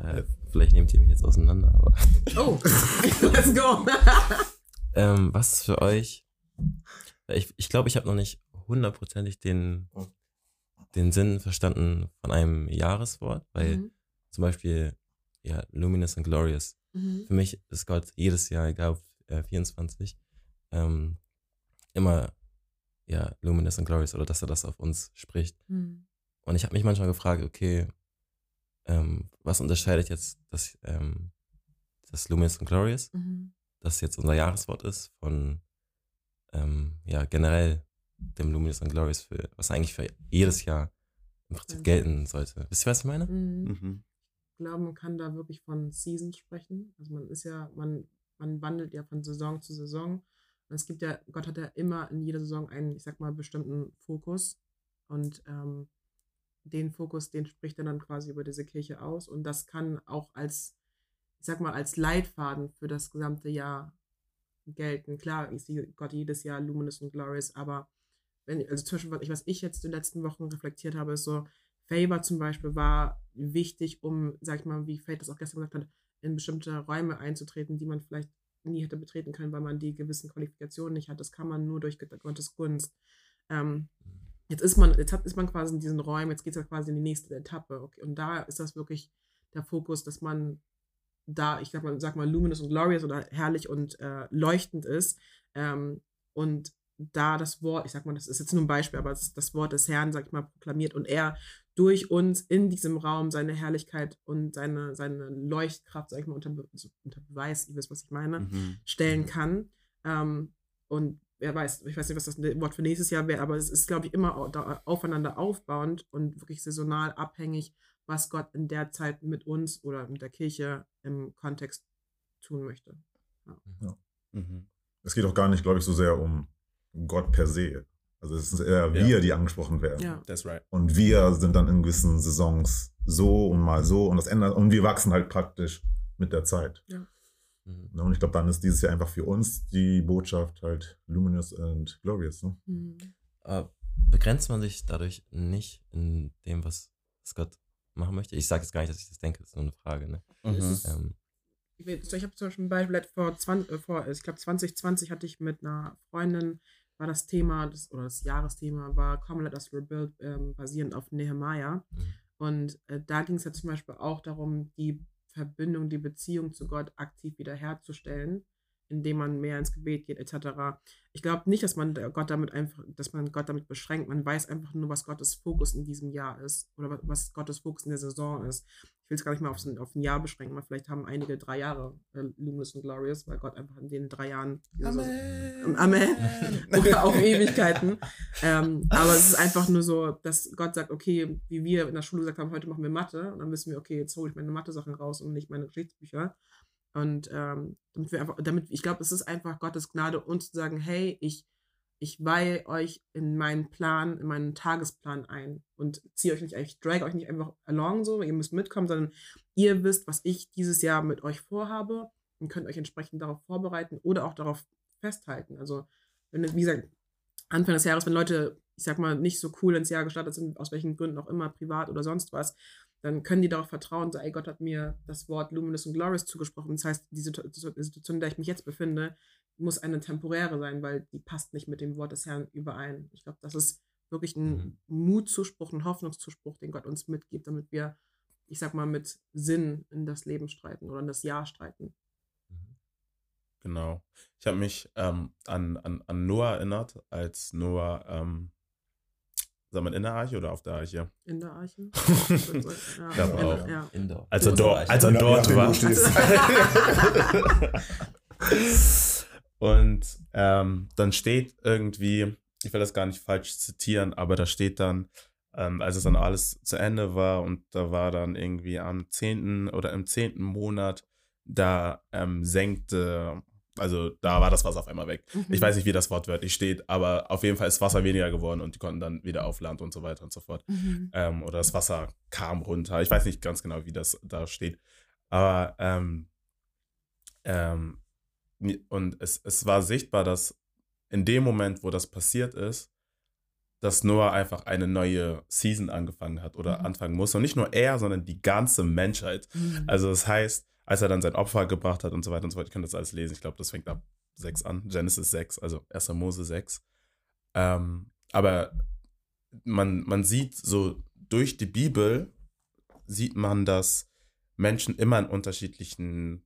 Äh, vielleicht nehmt ihr mich jetzt auseinander, aber Oh, let's go. ähm, was ist für euch? Ich ich, glaube, ich habe noch nicht hundertprozentig den, den Sinn verstanden von einem Jahreswort, weil Mhm. zum Beispiel ja, Luminous and Glorious. Mhm. Für mich ist Gott jedes Jahr, egal ob äh, 24, ähm, immer ja, Luminous and Glorious oder dass er das auf uns spricht. Mhm. Und ich habe mich manchmal gefragt, okay, ähm, was unterscheidet jetzt das, ähm, das Luminous and Glorious, Mhm. das jetzt unser Jahreswort ist, von ähm, ja, generell dem Luminous and Glorious, für, was eigentlich für jedes Jahr im Prinzip gelten sollte. Wisst ihr, was ich meine? Mhm. Mhm. Ich glaube, man kann da wirklich von Seasons sprechen. Also man ist ja, man, man wandelt ja von Saison zu Saison. Und es gibt ja, Gott hat ja immer in jeder Saison einen, ich sag mal, bestimmten Fokus. Und ähm, den Fokus, den spricht er dann quasi über diese Kirche aus. Und das kann auch als, ich sag mal, als Leitfaden für das gesamte Jahr gelten. Klar, ich sehe Gott jedes Jahr luminous und glorious, aber wenn, also zwischen was ich, jetzt die letzten Wochen reflektiert habe, ist so, Favor zum Beispiel war wichtig, um, sag ich mal, wie Faith das auch gestern gesagt hat, in bestimmte Räume einzutreten, die man vielleicht nie hätte betreten können, weil man die gewissen Qualifikationen nicht hat. Das kann man nur durch Gottes Gunst. Ähm, jetzt ist man, jetzt hat, ist man quasi in diesen Räumen, jetzt geht es ja quasi in die nächste Etappe. Okay? Und da ist das wirklich der Fokus, dass man da, ich sag mal, sag mal, luminous und glorious oder herrlich und äh, leuchtend ist. Ähm, und da das Wort, ich sag mal, das ist jetzt nur ein Beispiel, aber das, das Wort des Herrn, sag ich mal, proklamiert und er durch uns in diesem Raum seine Herrlichkeit und seine, seine Leuchtkraft, sag ich mal, unter, unter Beweis, ihr wisst, was ich meine, Mhm. stellen kann. Ähm, und wer weiß, ich weiß nicht, was das Wort für nächstes Jahr wäre, aber es ist, glaube ich, immer aufeinander aufbauend und wirklich saisonal abhängig, was Gott in der Zeit mit uns oder mit der Kirche im Kontext tun möchte. Mhm. Es geht auch gar nicht, glaube ich, so sehr um Gott per se. Also es sind eher wir, Ja. die angesprochen werden. Ja. That's right. Und wir sind dann in gewissen Saisons so und mal so und das ändert und wir wachsen halt praktisch mit der Zeit. Mhm. Ne, Und ich glaube, dann ist dieses Jahr einfach für uns die Botschaft halt luminous and glorious. Ne? Mhm. Aber begrenzt man sich dadurch nicht in dem, was, was Gott machen möchte? Ich sage jetzt gar nicht, dass ich das denke, das ist nur eine Frage. Ne? Mhm. Ähm, Ich, ich habe zum Beispiel ein Beispiel vor, 20, äh, vor ich glaube 2020 hatte ich mit einer Freundin, war das Thema, das, oder das Jahresthema war Come Let Us Rebuild, ähm, basierend auf Nehemiah. Mhm. Und äh, da ging es ja zum Beispiel auch darum, die Verbindung, die Beziehung zu Gott aktiv wiederherzustellen indem man mehr ins Gebet geht, etc. Ich glaube nicht, dass man Gott damit einfach, dass man Gott damit beschränkt. Man weiß einfach nur, was Gottes Fokus in diesem Jahr ist oder was Gottes Fokus in der Saison ist. Ich will es gar nicht mal auf, auf ein Jahr beschränken, weil vielleicht haben einige drei Jahre äh, Luminous und Glorious, weil Gott einfach in den drei Jahren Amen, so, Amen. oder auf Ewigkeiten. ähm, aber es ist einfach nur so, dass Gott sagt, okay, wie wir in der Schule gesagt haben, heute machen wir Mathe und dann wissen wir, okay, jetzt hole ich meine Mathe-Sachen raus und nicht meine Geschichtsbücher. Und ähm, damit wir einfach, damit, ich glaube, es ist einfach Gottes Gnade, uns zu sagen, hey, ich, ich weihe euch in meinen Plan, in meinen Tagesplan ein und ziehe euch nicht, ich drag euch nicht einfach along so, ihr müsst mitkommen, sondern ihr wisst, was ich dieses Jahr mit euch vorhabe und könnt euch entsprechend darauf vorbereiten oder auch darauf festhalten. Also, wenn, wie gesagt, Anfang des Jahres, wenn Leute, ich sag mal, nicht so cool ins Jahr gestartet sind, aus welchen Gründen auch immer, privat oder sonst was, dann können die darauf vertrauen, so, ey, Gott hat mir das Wort Luminous und Glorious zugesprochen. Das heißt, die Situation, in der ich mich jetzt befinde, muss eine temporäre sein, weil die passt nicht mit dem Wort des Herrn überein. Ich glaube, das ist wirklich ein mhm. Mutzuspruch, ein Hoffnungszuspruch, den Gott uns mitgibt, damit wir, ich sag mal, mit Sinn in das Leben streiten oder in das Jahr streiten. Mhm. Genau. Ich habe mich ähm, an, an, an Noah erinnert, als Noah ähm, Sagt man in der Arche oder auf der Arche? In der Arche. ja, ich glaube auch. Ja. Indoor. Als er, dort, als er dort war. Und ähm, dann steht irgendwie, ich will das gar nicht falsch zitieren, aber da steht dann, ähm, als es dann alles zu Ende war und da war dann irgendwie am 10. oder im 10. Monat, da ähm, senkte also da war das Wasser auf einmal weg. Mhm. Ich weiß nicht, wie das Wort wörtlich steht, aber auf jeden Fall ist Wasser weniger geworden und die konnten dann wieder auf Land und so weiter und so fort. Mhm. Ähm, oder das Wasser kam runter. Ich weiß nicht ganz genau, wie das da steht. Aber ähm, ähm, und es, es war sichtbar, dass in dem Moment, wo das passiert ist, dass Noah einfach eine neue Season angefangen hat oder mhm. anfangen muss. Und nicht nur er, sondern die ganze Menschheit. Mhm. Also das heißt, als er dann sein Opfer gebracht hat und so weiter und so fort. Ich kann das alles lesen. Ich glaube, das fängt ab 6 an. Genesis 6, also 1. Mose 6. Ähm, aber man, man sieht so durch die Bibel, sieht man, dass Menschen immer in unterschiedlichen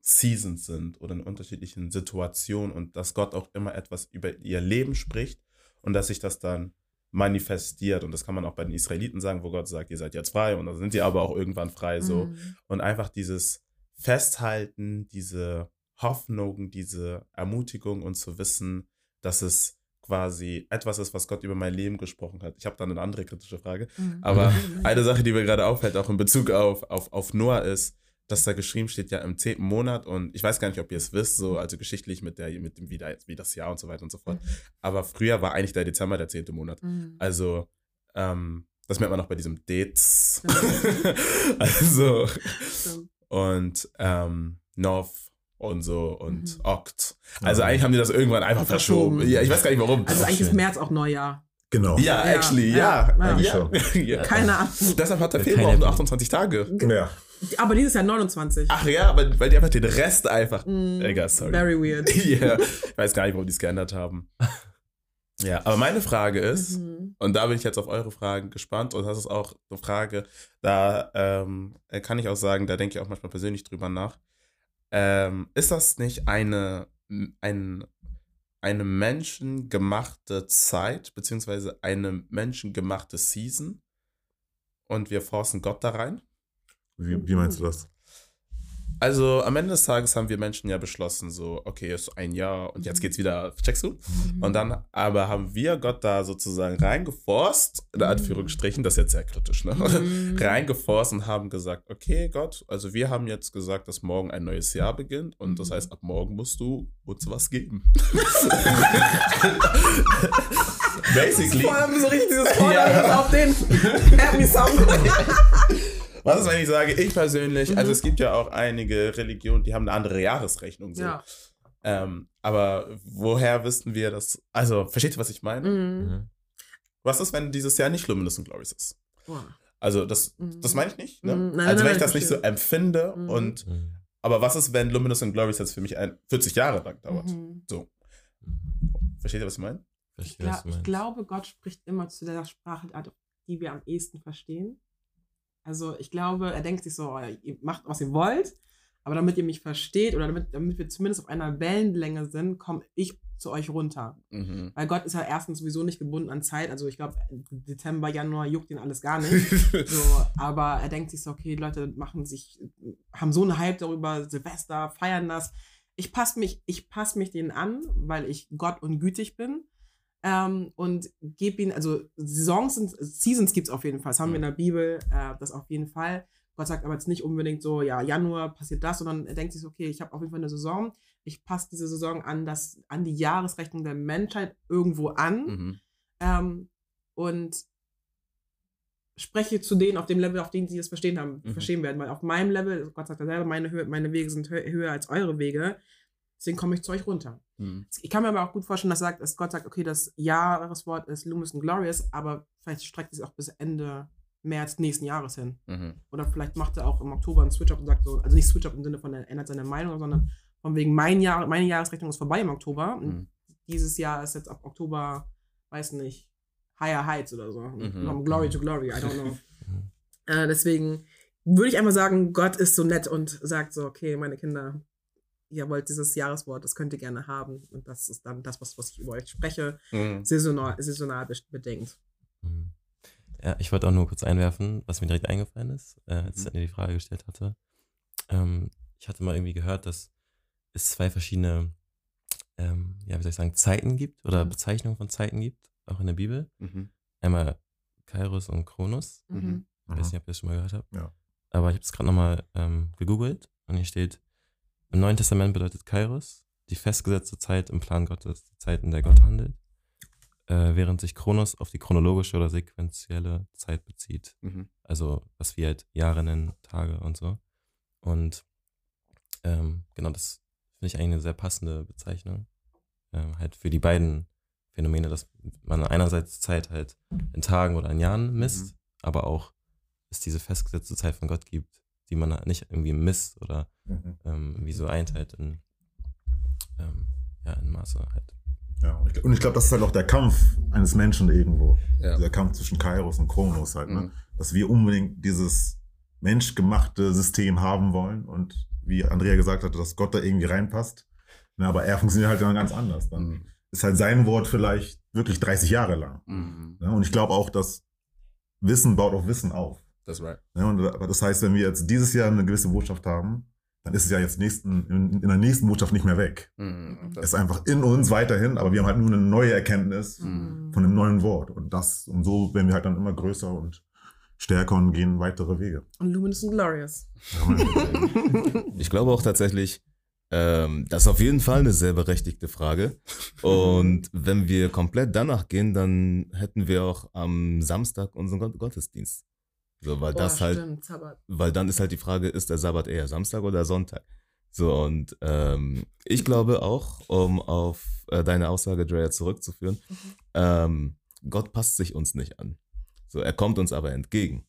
Seasons sind oder in unterschiedlichen Situationen und dass Gott auch immer etwas über ihr Leben spricht und dass sich das dann manifestiert. Und das kann man auch bei den Israeliten sagen, wo Gott sagt, ihr seid jetzt frei und dann sind die aber auch irgendwann frei so. Mhm. Und einfach dieses Festhalten, diese Hoffnung, diese Ermutigung und zu wissen, dass es quasi etwas ist, was Gott über mein Leben gesprochen hat. Ich habe dann eine andere kritische Frage. Mhm. Aber eine Sache, die mir gerade auffällt, auch in Bezug auf, auf, auf Noah, ist, dass da geschrieben steht ja im zehnten Monat und ich weiß gar nicht, ob ihr es wisst, so also geschichtlich mit der mit dem wie, da, wie das Jahr und so weiter und so fort. Mhm. Aber früher war eigentlich der Dezember der zehnte Monat. Mhm. Also ähm, das merkt man auch bei diesem Dates. also und ähm, North und so und mhm. Oct. Also eigentlich haben die das irgendwann einfach verschoben. verschoben. Ja, ich weiß gar nicht warum. Also eigentlich ist März auch Neujahr. Genau. Ja, ja actually, ja. ja. ja. ja. Keine Ahnung. Deshalb hat der Februar auch nur 28 Tage. Ja. Aber dieses Jahr 29. Ach ja, aber weil die einfach den Rest einfach. Mm, Egal, sorry. Very weird. yeah. Ich weiß gar nicht, warum die es geändert haben. Ja, aber meine Frage ist, mhm. und da bin ich jetzt auf eure Fragen gespannt, und das ist auch eine Frage, da ähm, kann ich auch sagen, da denke ich auch manchmal persönlich drüber nach. Ähm, ist das nicht eine, ein, eine menschengemachte Zeit, beziehungsweise eine menschengemachte Season? Und wir forcen Gott da rein? Wie, wie meinst du das? Also am Ende des Tages haben wir Menschen ja beschlossen, so, okay, ist ein Jahr und jetzt geht's wieder, checkst du? Mhm. Und dann aber haben wir Gott da sozusagen reingeforst, in Anführungsstrichen, das ist jetzt sehr kritisch, ne? Mhm. reingeforst und haben gesagt, okay, Gott, also wir haben jetzt gesagt, dass morgen ein neues Jahr beginnt und das mhm. heißt, ab morgen musst du uns was geben. Basically. Vor allem so richtig Fordern ja. auf den Happy Sound. Was ist, wenn ich sage, ich persönlich, also mhm. also es gibt ja auch einige Religionen, die haben eine andere Jahresrechnung. So. Ja. Ähm, aber woher wüssten wir das? Also, versteht ihr, was ich meine? Mhm. mhm. Was ist, wenn dieses Jahr nicht Luminous and Glorious ist? Boah. Also, das, das mhm. meine ich nicht. Ne? Mhm. Nein, also, wenn nein, ich das nicht so empfinde und. Aber was ist, wenn Luminous and Glorious jetzt für mich ein 40 Jahre lang dauert? So. Versteht ihr, was ich meine? Ich, glaub, ich glaube, Gott spricht immer zu der Sprache, die wir am ehesten verstehen. Also ich glaube, er denkt sich so, ihr macht, was ihr wollt, aber damit ihr mich versteht oder damit, damit wir zumindest auf einer Wellenlänge sind, komme ich zu euch runter. Mhm. Weil Gott ist ja erstens sowieso nicht gebunden an Zeit. Also ich glaube, Dezember, Januar juckt ihn alles gar nicht. so, aber er denkt sich so, okay, Leute machen sich, haben so einen Hype darüber, Silvester, feiern das. Ich passe mich, ich passe mich denen an, weil ich Gott und gütig bin. Ähm, und gebe ihnen, also Saisons sind, Seasons gibt es auf jeden Fall. Das haben wir in der Bibel, äh, das auf jeden Fall. Gott sagt aber jetzt nicht unbedingt so, ja, Januar passiert das, sondern er denkt sich okay, ich habe auf jeden Fall eine Saison. Ich passe diese Saison an, das, an die Jahresrechnung der Menschheit irgendwo an Mhm. ähm, und spreche zu denen auf dem Level, auf dem sie das verstehen haben, Mhm. verstehen werden. Weil auf meinem Level, Gott sagt ja selber, meine, meine Wege sind hö höher als eure Wege. Deswegen komme ich zu euch runter. Mhm. Ich kann mir aber auch gut vorstellen, dass, sagt, dass Gott sagt, okay, das Jahreswort ist Luminous and Glorious, aber vielleicht streckt es auch bis Ende März nächsten Jahres hin. Mhm. Oder vielleicht macht er auch im Oktober einen Switch-Up und sagt so, also nicht Switch-Up im Sinne von, er ändert seine Meinung, sondern von wegen, mein Jahr, meine Jahresrechnung ist vorbei im Oktober. Mhm. dieses Jahr ist jetzt ab Oktober, weiß nicht, Higher Heights oder so. Mhm. From Glory to Glory, I don't know. Äh, deswegen würde ich einfach sagen, Gott ist so nett und sagt so, okay, meine Kinder, ihr wollt dieses Jahreswort, das könnt ihr gerne haben. Und das ist dann das, was, was ich über euch spreche, Mhm. saisonal, saisonal bedingt. Mhm. Ja, ich wollte auch nur kurz einwerfen, was mir direkt eingefallen ist, äh, als Mhm. Andy die Frage gestellt hatte. Ähm, ich hatte mal irgendwie gehört, dass es zwei verschiedene, ähm, ja, wie soll ich sagen, Zeiten gibt oder Mhm. Bezeichnungen von Zeiten gibt, auch in der Bibel. Mhm. Einmal Kairos und Kronos. Mhm. Ich weiß nicht, ob ihr das schon mal gehört habt. Ja. Aber ich habe es gerade nochmal ähm, gegoogelt und hier steht, im Neuen Testament bedeutet Kairos die festgesetzte Zeit im Plan Gottes, die Zeit, in der Gott handelt, äh, während sich Kronos auf die chronologische oder sequentielle Zeit bezieht. Mhm. Also was wir halt Jahre nennen, Tage und so. Und ähm, genau, das finde ich eigentlich eine sehr passende Bezeichnung. Ähm, halt für die beiden Phänomene, dass man einerseits Zeit halt in Tagen oder in Jahren misst, aber auch es diese festgesetzte Zeit von Gott gibt, die man halt nicht irgendwie misst oder Mhm. ähm, wie so einteilt in, ähm, ja, in Maße halt. Ja, und ich, gl- und ich glaube, das ist halt auch der Kampf eines Menschen irgendwo. Ja. Der Kampf zwischen Kairos und Kronos halt, ne? Mhm. Dass wir unbedingt dieses menschgemachte System haben wollen und wie Andrea gesagt hatte, dass Gott da irgendwie reinpasst. Na, aber er funktioniert halt dann ganz anders. Dann Mhm. ist halt sein Wort vielleicht wirklich 30 Jahre lang. Mhm. Ne? Und ich glaube auch, dass Wissen baut auf Wissen auf. That's right. Ne? Und das heißt, wenn wir jetzt dieses Jahr eine gewisse Botschaft haben, dann ist es ja jetzt nächsten, in, in der nächsten Botschaft nicht mehr weg. Mhm. Es Das, ist einfach in uns weiterhin, aber wir haben halt nur eine neue Erkenntnis Mhm. von einem neuen Wort. Und das, und so werden wir halt dann immer größer und stärker und gehen weitere Wege. Und Luminous and Glorious. Ich glaube auch tatsächlich, ähm, das ist auf jeden Fall eine sehr berechtigte Frage. Und wenn wir komplett danach gehen, dann hätten wir auch am Samstag unseren Gott- Gottesdienst. So, weil das oh, halt, stimmt, Sabbat. weil dann ist halt die Frage, ist der Sabbat eher Samstag oder Sonntag? So, und ähm, ich glaube auch, um auf äh, deine Aussage, Drea, zurückzuführen, ähm, Gott passt sich uns nicht an. So, er kommt uns aber entgegen.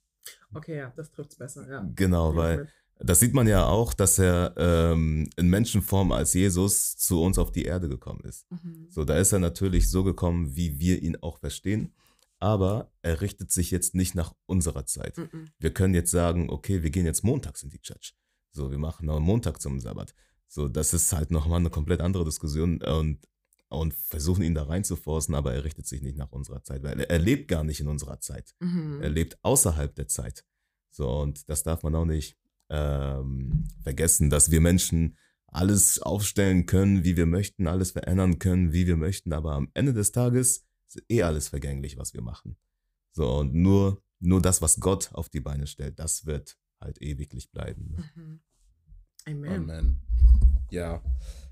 Okay, ja, das trifft es besser, ja. Genau, weil das sieht man ja auch, dass er ähm, in Menschenform als Jesus zu uns auf die Erde gekommen ist. Mhm. So, da ist er natürlich so gekommen, wie wir ihn auch verstehen, aber er richtet sich jetzt nicht nach unserer Zeit. Mhm. Wir können jetzt sagen, okay, wir gehen jetzt montags in die Church. So, wir machen am Montag zum Sabbat. So, das ist halt nochmal eine komplett andere Diskussion und, und versuchen ihn da reinzuforcen, aber er richtet sich nicht nach unserer Zeit, weil er, er lebt gar nicht in unserer Zeit. Mhm. Er lebt außerhalb der Zeit. So, und das darf man auch nicht ähm, vergessen, dass wir Menschen alles aufstellen können, wie wir möchten, alles verändern können, wie wir möchten, aber am Ende des Tages ist eh alles vergänglich, was wir machen. So, und nur, nur das, was Gott auf die Beine stellt, das wird halt ewiglich bleiben. ne? Mhm. Amen. Amen. Ja.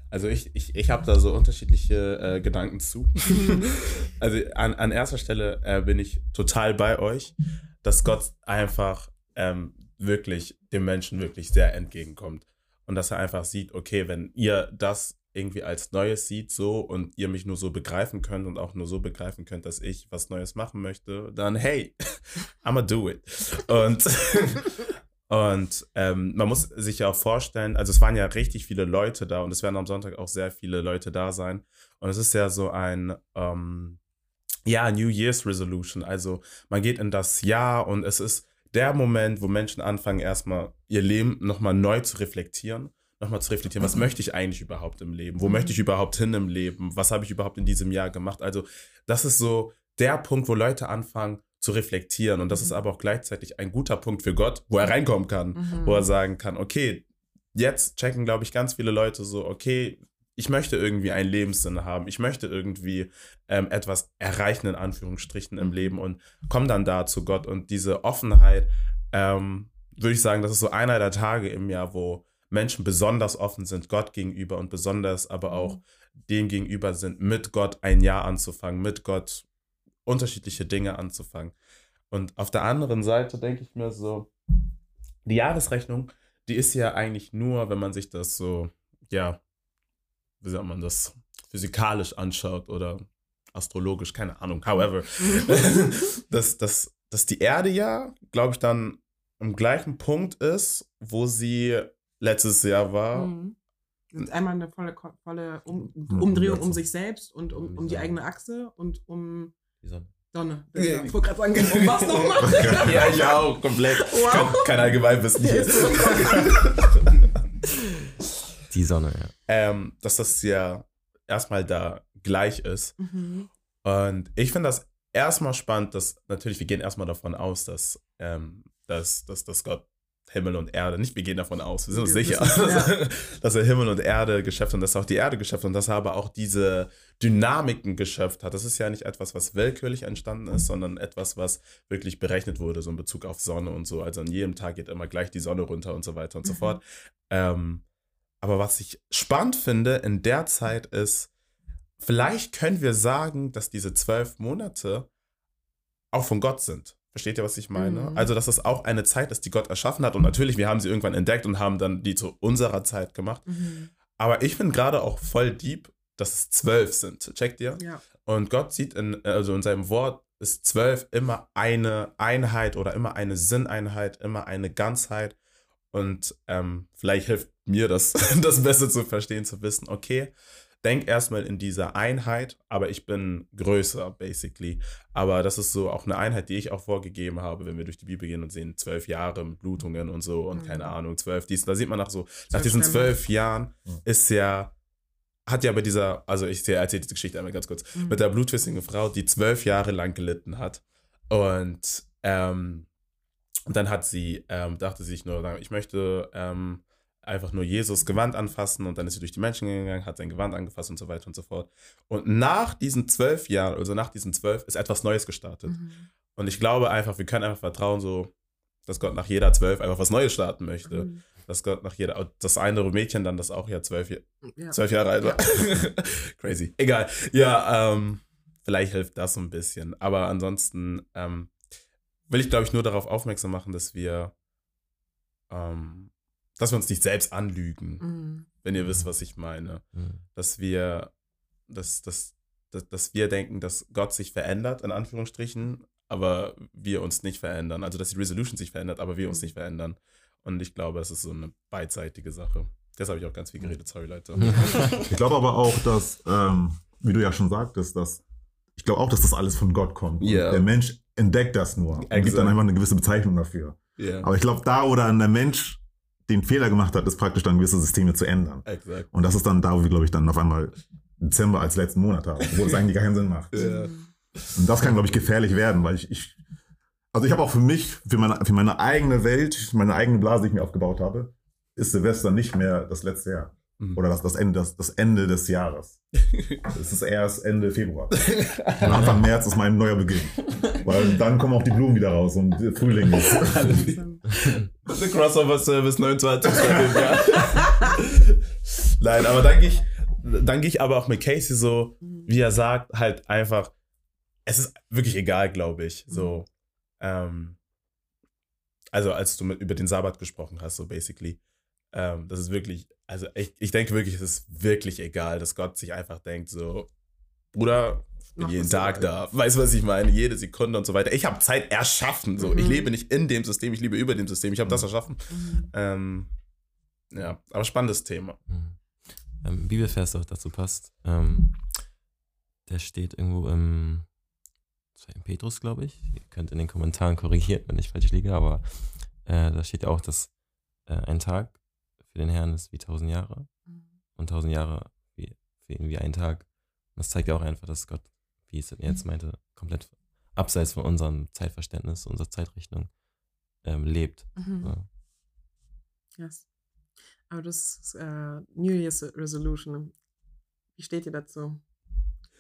Also ich, ich, ich habe da so unterschiedliche äh, Gedanken zu. also an, an erster Stelle äh, bin ich total bei euch, dass Gott einfach ähm, wirklich dem Menschen wirklich sehr entgegenkommt. Und dass er einfach sieht, okay, wenn ihr das irgendwie als Neues sieht so und ihr mich nur so begreifen könnt und auch nur so begreifen könnt, dass ich was Neues machen möchte, dann hey, I'ma do it. Und Und ähm, man muss sich ja auch vorstellen, also es waren ja richtig viele Leute da und es werden am Sonntag auch sehr viele Leute da sein. Und es ist ja so ein, ähm, ja, New Year's Resolution. Also man geht in das Jahr und es ist der Moment, wo Menschen anfangen, erstmal ihr Leben nochmal neu zu reflektieren, nochmal zu reflektieren, was möchte ich eigentlich überhaupt im Leben? Wo möchte ich überhaupt hin im Leben? Was habe ich überhaupt in diesem Jahr gemacht? Also, das ist so der Punkt, wo Leute anfangen zu reflektieren. Und das ist aber auch gleichzeitig ein guter Punkt für Gott, wo er reinkommen kann, Mhm. wo er sagen kann, okay, jetzt checken, glaube ich, ganz viele Leute so, okay, ich möchte irgendwie einen Lebenssinn haben, ich möchte irgendwie ähm, etwas erreichen, in Anführungsstrichen, im Leben und komme dann da zu Gott und diese Offenheit, ähm, würde ich sagen, das ist so einer der Tage im Jahr, wo Menschen besonders offen sind Gott gegenüber und besonders aber auch dem gegenüber sind, mit Gott ein Jahr anzufangen, mit Gott unterschiedliche Dinge anzufangen. Und auf der anderen Seite denke ich mir so, die Jahresrechnung, die ist ja eigentlich nur, wenn man sich das so, ja, wie sagt man das, physikalisch anschaut oder astrologisch, keine Ahnung, however, dass, dass, dass die Erde ja, glaube ich, dann am gleichen Punkt ist, wo sie letztes Jahr war. Mhm. Und einmal eine volle, volle um, Mhm. Umdrehung um sich selbst und um, um die eigene Achse und um Die Sonne. Sonne. Ja. Ich wollte gerade sagen, um was nochmal? Ja, ich auch, komplett. Wow. Kein, kein Allgemeinwissen hier. Die Sonne, ja. ähm, dass das ja erstmal da gleich ist. Mhm. Und ich finde das erstmal spannend, dass natürlich, wir gehen erstmal davon aus, dass, ähm, dass, dass, dass Gott Himmel und Erde, nicht wir gehen davon aus, wir sind uns Wir sicher, wissen, ja. dass er Himmel und Erde geschöpft hat und dass er auch die Erde geschöpft hat und dass er aber auch diese Dynamiken geschöpft hat. Das ist ja nicht etwas, was willkürlich entstanden ist, sondern etwas, was wirklich berechnet wurde, so in Bezug auf Sonne und so. Also an jedem Tag geht immer gleich die Sonne runter und so weiter und so Mhm. fort. Ähm, aber was ich spannend finde in der Zeit ist, vielleicht können wir sagen, dass diese zwölf Monate auch von Gott sind. Versteht ihr, was ich meine? Mhm. Also, dass es auch eine Zeit ist, die Gott erschaffen hat. Und natürlich, wir haben sie irgendwann entdeckt und haben dann die zu unserer Zeit gemacht. Mhm. Aber ich finde gerade auch voll deep, dass es zwölf sind. Checkt ihr? Ja. Und Gott sieht in, also in seinem Wort ist zwölf immer eine Einheit oder immer eine Sinneinheit, immer eine Ganzheit. Und ähm, vielleicht hilft mir das, das besser zu verstehen, zu wissen, okay, denk erstmal in dieser Einheit, aber ich bin größer, basically. Aber das ist so auch eine Einheit, die ich auch vorgegeben habe, wenn wir durch die Bibel gehen und sehen, zwölf Jahre mit Blutungen und so und Mhm. keine Ahnung, zwölf dies. Da sieht man nach so, nach diesen zwölf Jahren Mhm. ist ja, hat ja bei dieser, also ich erzähle diese Geschichte einmal ganz kurz, Mhm. mit der blutflüssigen Frau, die zwölf Jahre lang gelitten hat. Und, ähm, und dann hat sie, ähm, dachte sich nur, ich möchte ähm, einfach nur Jesus Gewand anfassen und dann ist sie durch die Menschen gegangen, hat sein Gewand angefasst und so weiter und so fort. Und nach diesen zwölf Jahren, also nach diesen zwölf, ist etwas Neues gestartet. Mhm. Und ich glaube einfach, wir können einfach vertrauen, so, dass Gott nach jeder zwölf einfach was Neues starten möchte. Mhm. Dass Gott nach jeder, das eine Mädchen dann, das auch ja zwölf, Ja. zwölf Jahre alt war. Crazy. Egal. Ja, ähm, vielleicht hilft das so ein bisschen. Aber ansonsten ähm, will ich, glaube ich, nur darauf aufmerksam machen, dass wir, ähm, dass wir uns nicht selbst anlügen, Mhm. wenn ihr wisst, was ich meine. Mhm. Dass wir, dass, dass, dass, dass wir denken, dass Gott sich verändert, in Anführungsstrichen, aber wir uns nicht verändern. Also, dass die Resolution sich verändert, aber wir uns nicht verändern. Und ich glaube, es ist so eine beidseitige Sache. Das habe ich auch ganz viel geredet, sorry Leute. Ich glaube aber auch, dass, ähm, wie du ja schon sagtest, dass ich glaube auch, dass das alles von Gott kommt. Ja. Der Mensch entdeckt das nur und gibt dann einfach eine gewisse Bezeichnung dafür. Ja, Aber ich glaube, da, wo dann der Mensch den Fehler gemacht hat, ist praktisch dann gewisse Systeme zu ändern. exakt. Und das ist dann da, wo wir, glaube ich, dann auf einmal Dezember als letzten Monat haben, wo es eigentlich gar keinen Sinn macht. Mhm. Und das kann, glaube ich, gefährlich werden, weil ich, ich also ich habe auch für mich, für meine, für meine eigene Welt, meine eigene Blase, die ich mir aufgebaut habe, ist Silvester nicht mehr das letzte Jahr. Mhm. Oder das, das, Ende, das, das Ende des Jahres. Es ist erst Ende Februar. Und Anfang März ist mein neuer Beginn. Weil dann kommen auch die Blumen wieder raus und Frühling ist. The Crossover Service 29. Jahr. Nein, aber dann gehe ich, dann gehe ich aber auch mit Casey so, wie er sagt, halt einfach, es ist wirklich egal, glaube ich. So, ähm, also als du mit, über den Sabbat gesprochen hast, so basically, ähm, das ist wirklich, also ich, ich denke wirklich, es ist wirklich egal, dass Gott sich einfach denkt, so, Bruder, ich bin jeden Tag da. Weißt du, was ich meine? Jede Sekunde und so weiter. Ich habe Zeit erschaffen. So. Ich Mhm. lebe nicht in dem System, ich lebe über dem System. Ich habe das erschaffen. Mhm. Ähm, ja, aber spannendes Thema. Mhm. Ähm, Bibelvers, der auch dazu passt. Ähm, der steht irgendwo im 2. Petrus, glaube ich. Ihr könnt in den Kommentaren korrigieren, wenn ich falsch liege, aber äh, da steht ja auch, dass äh, ein Tag für den Herrn ist wie tausend Jahre und tausend Jahre wie, für ihn wie ein Tag. Und das zeigt ja auch einfach, dass Gott, wie es jetzt meinte, komplett abseits von unserem Zeitverständnis, unserer Zeitrechnung ähm, lebt. Mhm. Ja. Yes. Aber das ist äh, New Year's Resolution. Wie steht ihr dazu?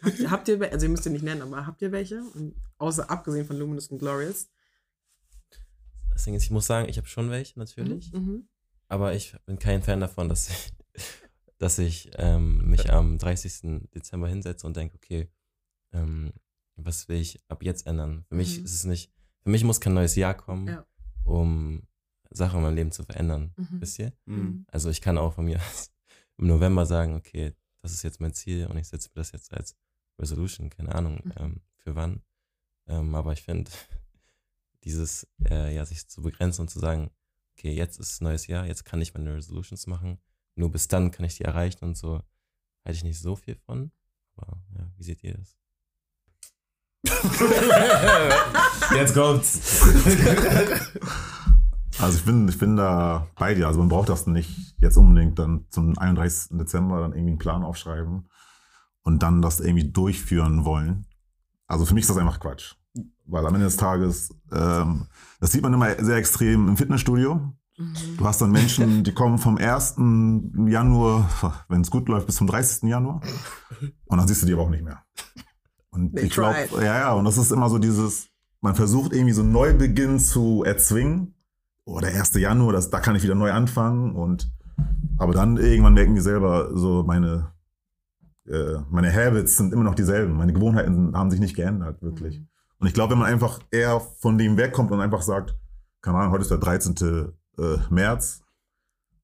Habt ihr, habt ihr also ihr müsst ihr nicht nennen, aber habt ihr welche? Und außer abgesehen von Luminous und Glorious. Deswegen, ist, ich muss sagen, ich habe schon welche natürlich, Mhm. Aber ich bin kein Fan davon, dass ich, dass ich ähm, mich am 30. Dezember hinsetze und denke, okay, ähm, was will ich ab jetzt ändern? Für mich Mhm. ist es nicht, für mich muss kein neues Jahr kommen, Ja. um Sachen in meinem Leben zu verändern. Mhm. Wisst ihr? Mhm. Also ich kann auch von mir im November sagen, okay, das ist jetzt mein Ziel und ich setze mir das jetzt als Resolution, keine Ahnung, Mhm. ähm, für wann. Ähm, aber ich finde, dieses, äh, ja, sich zu begrenzen und zu sagen, okay, jetzt ist neues Jahr, jetzt kann ich meine Resolutions machen, nur bis dann kann ich die erreichen und so, halte ich nicht so viel von. Aber ja, wie seht ihr das? Jetzt kommt's. Also ich bin, ich bin da bei dir. Also man braucht das nicht jetzt unbedingt dann zum 31. Dezember dann irgendwie einen Plan aufschreiben und dann das irgendwie durchführen wollen. Also für mich ist das einfach Quatsch. Weil am Ende des Tages, ähm, das sieht man immer sehr extrem im Fitnessstudio. Mhm. Du hast dann Menschen, die kommen vom 1. Januar, wenn es gut läuft, bis zum 30. Januar. Und dann siehst du die aber auch nicht mehr. Und They ich glaube, ja, ja, und das ist immer so dieses, man versucht irgendwie so einen Neubeginn zu erzwingen. Oh, der 1. Januar, das, da kann ich wieder neu anfangen. Und aber dann irgendwann merken die selber, so meine, äh, meine Habits sind immer noch dieselben. Meine Gewohnheiten haben sich nicht geändert, wirklich. Mhm. Und ich glaube, wenn man einfach eher von dem wegkommt und einfach sagt, keine Ahnung, heute ist der 13. Äh, März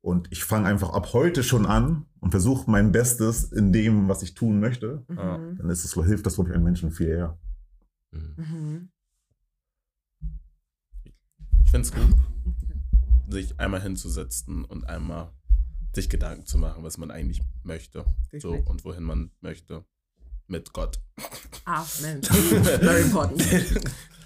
und ich fange einfach ab heute schon an und versuche mein Bestes in dem, was ich tun möchte, Mhm. dann ist es, hilft das, glaube ich, einem Menschen viel eher. Mhm. Ich finde es gut, sich einmal hinzusetzen und einmal sich Gedanken zu machen, was man eigentlich möchte. So und wohin man möchte. Mit Gott. Ah, Mensch. Very important.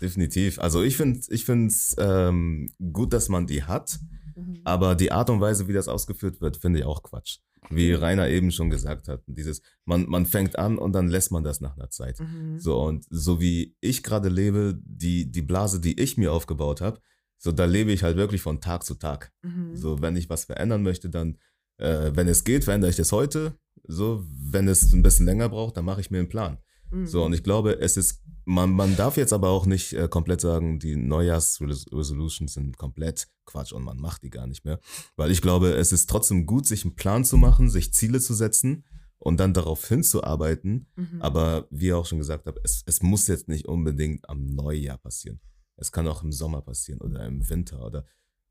Definitiv. Also ich finde ich es ähm, gut, dass man die hat, Mhm. aber die Art und Weise, wie das ausgeführt wird, finde ich auch Quatsch. Wie Rainer eben schon gesagt hat, dieses, man, man fängt an und dann lässt man das nach einer Zeit. Mhm. So, und so wie ich gerade lebe, die, die Blase, die ich mir aufgebaut habe, so da lebe ich halt wirklich von Tag zu Tag. Mhm. So, wenn ich was verändern möchte, dann, äh, wenn es geht, verändere ich das heute. So, wenn es ein bisschen länger braucht, dann mache ich mir einen Plan. Mhm. So, und ich glaube, es ist, man, man darf jetzt aber auch nicht äh, komplett sagen, die Neujahrs-Resolutions sind komplett Quatsch und man macht die gar nicht mehr. Weil ich glaube, es ist trotzdem gut, sich einen Plan zu machen, sich Ziele zu setzen und dann darauf hinzuarbeiten. Mhm. Aber wie ihr auch schon gesagt habt, es, es muss jetzt nicht unbedingt am Neujahr passieren. Es kann auch im Sommer passieren oder im Winter oder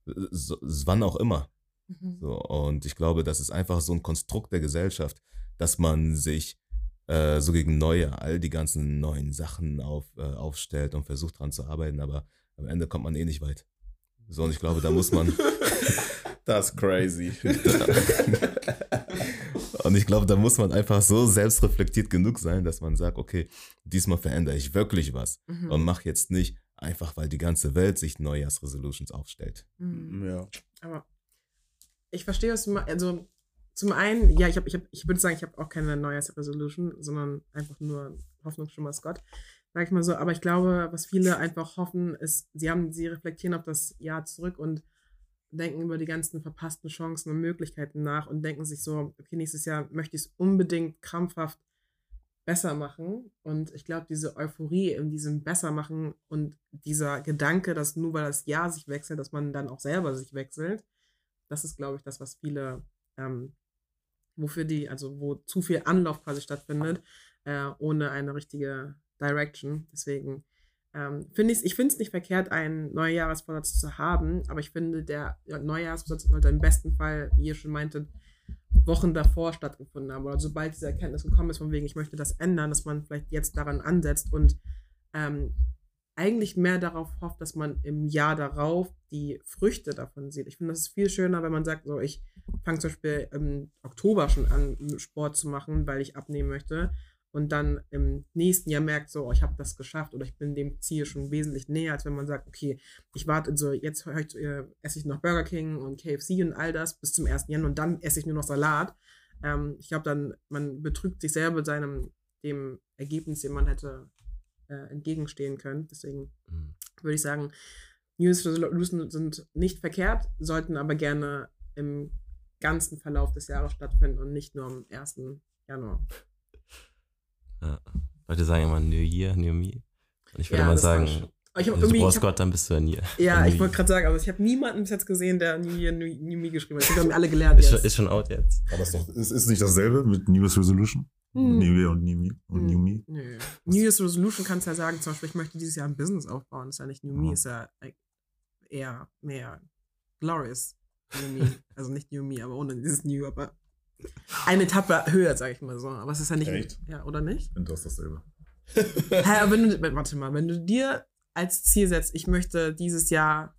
äh, so, wann auch immer. Mhm. So, und ich glaube, das ist einfach so ein Konstrukt der Gesellschaft, dass man sich äh, so gegen Neue all die ganzen neuen Sachen auf, äh, aufstellt und versucht dran zu arbeiten, aber am Ende kommt man eh nicht weit. So, und ich glaube, da muss man, Das ist crazy. und ich glaube, da muss man einfach so selbstreflektiert genug sein, dass man sagt, okay, diesmal verändere ich wirklich was Mhm. und mache jetzt nicht einfach, weil die ganze Welt sich Neujahrsresolutions aufstellt. Mhm. ja. Aber ich verstehe, was du meinst. Also, zum einen, ja, ich, hab, ich, hab, ich würde sagen, ich habe auch keine Neujahrs-Resolution, sondern einfach nur Hoffnung schon mal Gott, sag ich mal so. Aber ich glaube, was viele einfach hoffen, ist, sie haben, sie reflektieren auf das Jahr zurück und denken über die ganzen verpassten Chancen und Möglichkeiten nach und denken sich so, okay, nächstes Jahr möchte ich es unbedingt krampfhaft besser machen. Und ich glaube, diese Euphorie in diesem Bessermachen und dieser Gedanke, dass nur weil das Jahr sich wechselt, dass man dann auch selber sich wechselt, das ist, glaube ich, das, was viele, ähm, wofür die, also wo zu viel Anlauf quasi stattfindet, äh, ohne eine richtige Direction. Deswegen ähm, finde ich ich finde es nicht verkehrt, einen Neujahresvorsatz zu haben, aber ich finde, der ja, Neujahresvorsatz sollte im besten Fall, wie ihr schon meintet, Wochen davor stattgefunden haben. Oder sobald diese Erkenntnis gekommen ist, von wegen, ich möchte das ändern, dass man vielleicht jetzt daran ansetzt und ähm, eigentlich mehr darauf hofft, dass man im Jahr darauf die Früchte davon sieht. Ich finde, das ist viel schöner, wenn man sagt, so, ich fange zum Beispiel im Oktober schon an, Sport zu machen, weil ich abnehmen möchte. und dann im nächsten Jahr merkt, so, oh, ich habe das geschafft oder ich bin dem Ziel schon wesentlich näher, als wenn man sagt, okay, ich warte, so jetzt heute äh, esse ich noch Burger King und KFC und all das bis zum 1. Januar und dann esse ich nur noch Salat. Ähm, ich glaube, dann, man betrügt sich selber seinem, dem Ergebnis, dem man hätte äh, entgegenstehen können. Deswegen Mhm. würde ich sagen, News Resolutions sind nicht verkehrt, sollten aber gerne im ganzen Verlauf des Jahres stattfinden und nicht nur am 1. Januar. Ja. Leute sagen immer New Year, New Me. Und ich würde Ja, mal sagen, schon- Ich hab du irgendwie, brauchst ich hab, Gott, dann bist du ein Year. ja, ein ich wollte gerade sagen, aber ich habe niemanden bis jetzt gesehen, der New Year, New, New Me geschrieben hat. Das haben alle gelernt Ist schon, jetzt. ist schon out jetzt. Aber es ist, doch, ist, ist nicht dasselbe mit New Year's Resolution? Hm. New Year und New Me und. New Me? Nö. New Year's Resolution kannst du ja sagen, zum Beispiel, ich möchte dieses Jahr ein Business aufbauen. Das ist ja nicht New Me, Ja. ist ja like, eher mehr glorious New Me. Also nicht New Me, aber ohne dieses New, aber eine Etappe höher, sag ich mal so. Aber es ist ja nicht. Echt? Ja, oder nicht? Ich finde das dasselbe. Hä, aber wenn du, warte mal, wenn du dir als Ziel setzt, ich möchte dieses Jahr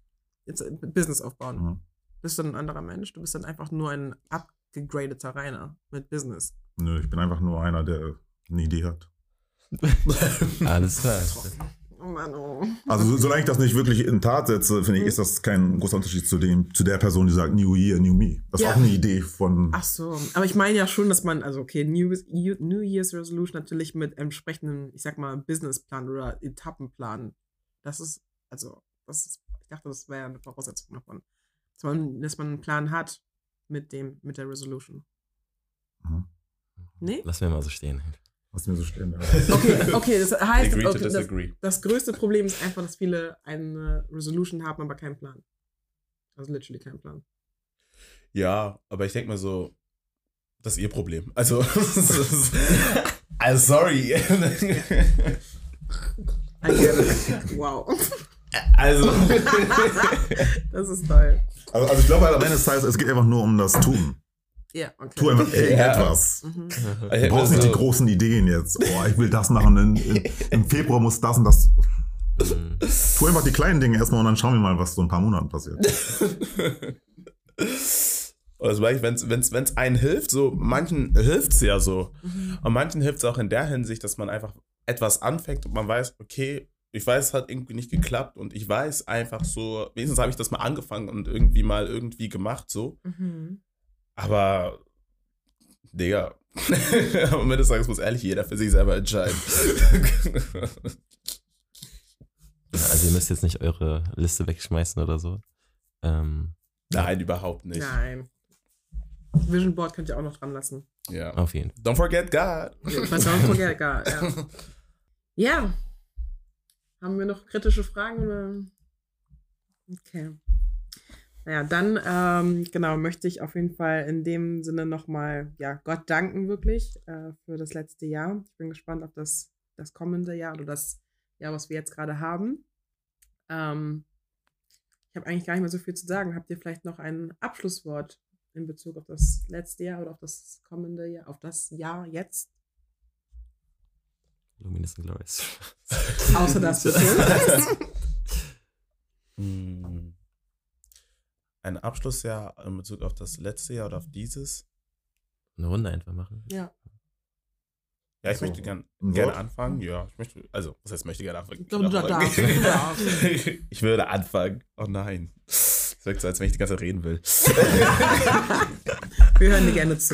jetzt ein Business aufbauen, Mhm. bist du dann ein anderer Mensch? Du bist dann einfach nur ein abgegradeter Rainer mit Business. Nö, ich bin einfach nur einer, der eine Idee hat. Alles klar. Oh Mann, oh. Also so- solange ich das nicht wirklich in Tat setze, finde ich, ist das kein großer Unterschied zu dem, zu der Person, die sagt New Year, New Me. Das ist Ja. auch eine Idee von. Ach so, aber ich meine ja schon, dass man, also okay, New, New Year's Resolution natürlich mit entsprechendem, ich sag mal, Businessplan oder Etappenplan. Das ist, also, das ist, ich dachte, das wäre eine Voraussetzung davon. Dass man, dass man einen Plan hat mit dem, mit der Resolution. Mhm. Nee? Lass mir mal so stehen. Was mir so stehen. Okay, okay, das heißt, okay, das, das größte Problem ist einfach, dass viele eine Resolution haben, aber keinen Plan. Also literally keinen Plan. Ja, aber ich denke mal so, das ist ihr Problem. Also, also sorry. I get it. Wow. Also, Das ist toll. Also, also ich glaube halt am Ende des Tages, es geht einfach nur um das Tun. Ja, okay. Tu einfach Ja. irgendetwas. Mhm. Du brauchst nicht die großen Ideen jetzt. Oh, ich will das machen. In, in, Im Februar muss das und das. Mhm. Tu einfach die kleinen Dinge erstmal und dann schauen wir mal, was so in ein paar Monaten passiert. Also wenn es wenn's, wenn's einen hilft, so manchen hilft es ja so. Und manchen hilft es auch in der Hinsicht, dass man einfach etwas anfängt und man weiß, okay, ich weiß, es hat irgendwie nicht geklappt und ich weiß einfach so, wenigstens habe ich das mal angefangen und irgendwie mal irgendwie gemacht so. Mhm. Aber, Digga, am Ende des Tages muss ehrlich jeder für sich selber entscheiden. Ja, also ihr müsst jetzt nicht eure Liste wegschmeißen oder so. Ähm, Nein, überhaupt nicht. Nein. Vision Board könnt ihr auch noch dran lassen. Ja. auf jeden Fall. Don't forget God. Was soll man egal, ja. ja. Haben wir noch kritische Fragen? Oder? Okay. Naja, dann, ähm, genau, möchte ich auf jeden Fall in dem Sinne nochmal, ja, Gott danken wirklich äh, für das letzte Jahr. Ich bin gespannt auf das, das kommende Jahr oder das Jahr, was wir jetzt gerade haben. Ähm, ich habe eigentlich gar nicht mehr so viel zu sagen. Habt ihr vielleicht noch ein Abschlusswort in Bezug auf das letzte Jahr oder auf das kommende Jahr, auf das Jahr jetzt? Luminous and Glorious. Außer das bitte. Hm. Ein Abschlussjahr in Bezug auf das letzte Jahr oder auf dieses? Eine Runde einfach machen. ja. Ja, ich So, möchte gern, gerne anfangen. Ja, ich möchte, also, was heißt, möchte gerne anfangen? Du- du darfst, du darfst. ich würde anfangen. Oh nein. Es wirkt so, als wenn ich die ganze Zeit reden will. Wir hören dir gerne zu.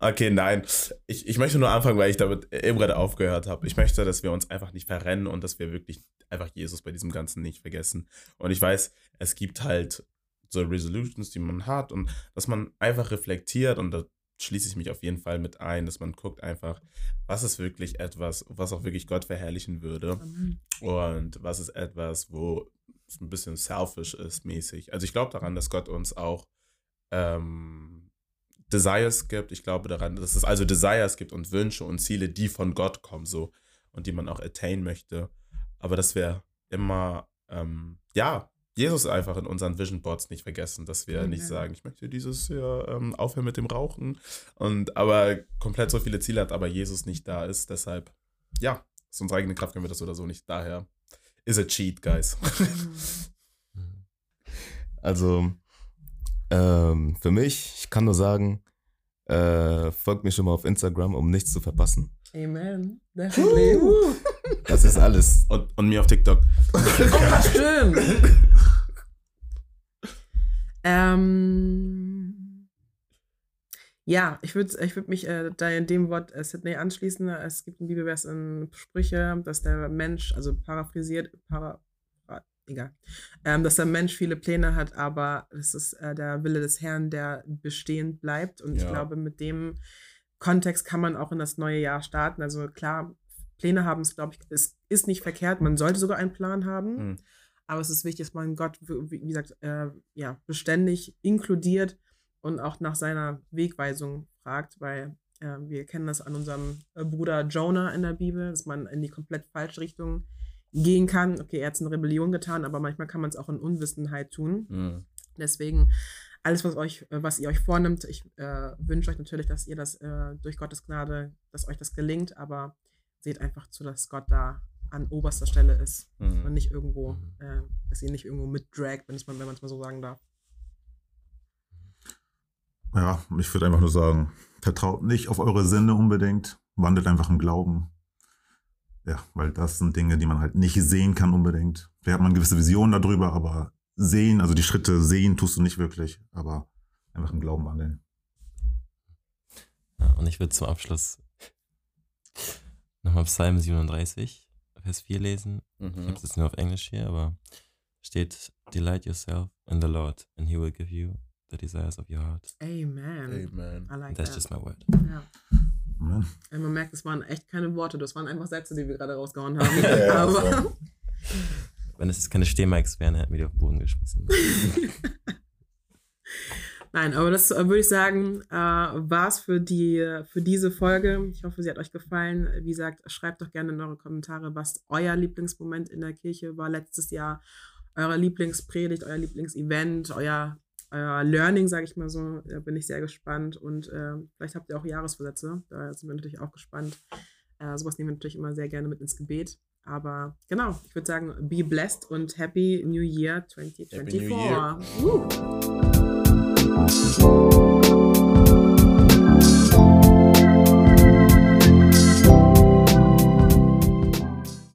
Okay, nein. Ich, ich möchte nur anfangen, weil ich damit eben gerade aufgehört habe. Ich möchte, dass wir uns einfach nicht verrennen und dass wir wirklich einfach Jesus bei diesem Ganzen nicht vergessen. Und ich weiß, es gibt halt so Resolutions, die man hat und dass man einfach reflektiert und da schließe ich mich auf jeden Fall mit ein, dass man guckt einfach, was ist wirklich etwas, was auch wirklich Gott verherrlichen würde und was ist etwas, wo es ein bisschen selfish ist mäßig. Also ich glaube daran, dass Gott uns auch ähm, Desires gibt. Ich glaube daran, dass es also Desires gibt und Wünsche und Ziele, die von Gott kommen so und die man auch attain möchte. Aber dass wir immer, ähm, ja, Jesus einfach in unseren Vision Boards nicht vergessen, dass wir nicht Amen. sagen, ich möchte dieses Jahr ähm, aufhören mit dem Rauchen und aber komplett so viele Ziele hat, aber Jesus nicht da ist. Deshalb, ja, aus unserer eigenen Kraft können wir das oder so nicht. Daher is a cheat, guys. Also, ähm, für mich, ich kann nur sagen, Äh, folgt mir schon mal auf Instagram, um nichts zu verpassen. Amen. Definitely. Uh. Das ist alles. Und, und mir auf TikTok. Oh, stimmt. ähm, ja, ich würde ich würd mich äh, da in dem Wort äh, Sydney anschließen. Es gibt ein Bibelvers in Sprüche, dass der Mensch, also paraphrasiert, para, egal, ähm, dass der Mensch viele Pläne hat, aber es ist äh, der Wille des Herrn, der bestehen bleibt. Und ich Ja. glaube, mit dem Kontext kann man auch in das neue Jahr starten. Also klar, Pläne haben es, glaube ich, es ist nicht verkehrt. Man sollte sogar einen Plan haben. Mhm. Aber es ist wichtig, dass man Gott, wie wie gesagt, äh, ja, beständig inkludiert und auch nach seiner Wegweisung fragt, weil äh, wir kennen das an unserem äh, Bruder Jonah in der Bibel, dass man in die komplett falsche Richtung gehen kann. Okay, er hat es in Rebellion getan, aber manchmal kann man es auch in Unwissenheit tun. Mhm. Deswegen alles, was euch, äh, was ihr euch vornimmt, ich äh, wünsche euch natürlich, dass ihr das äh, durch Gottes Gnade, dass euch das gelingt, aber seht einfach zu, dass Gott da an oberster Stelle ist und Mhm. nicht irgendwo, äh, dass ihr nicht irgendwo mitdragt, wenn es man, wenn man es mal so sagen darf. Ja, ich würde einfach nur sagen, vertraut nicht auf eure Sinne unbedingt, wandelt einfach im Glauben. Ja, weil das sind Dinge, die man halt nicht sehen kann unbedingt. Vielleicht hat man gewisse Visionen darüber, aber sehen, also die Schritte sehen tust du nicht wirklich, aber einfach im Glauben wandeln. Ja, und ich würde zum Abschluss nochmal Psalm 37, Vers 4 lesen. Ich Mhm. habe es jetzt nur auf Englisch hier, aber steht, Delight yourself in the Lord and he will give you the desires of your heart. Amen. Amen. I like That's that. just my word. Ja. Ja, Man merkt, es waren echt keine Worte, das waren einfach Sätze, die wir gerade rausgehauen haben. Ja, Aber Wenn es jetzt keine Stehmikes wären, hätten wir die auf den Boden geschmissen. Nein, aber das äh, würde ich sagen, äh, war es für, die, für diese Folge. Ich hoffe, sie hat euch gefallen. Wie gesagt, schreibt doch gerne in eure Kommentare, was euer Lieblingsmoment in der Kirche war letztes Jahr. Eure Lieblingspredigt, euer Lieblingsevent, euer, euer Learning, sage ich mal so. Da bin ich sehr gespannt. Und äh, vielleicht habt ihr auch Jahresversätze. Da sind wir natürlich auch gespannt. Äh, sowas nehmen wir natürlich immer sehr gerne mit ins Gebet. Aber genau, ich würde sagen, be blessed und Happy New Year 2024. Happy New Year. Woo.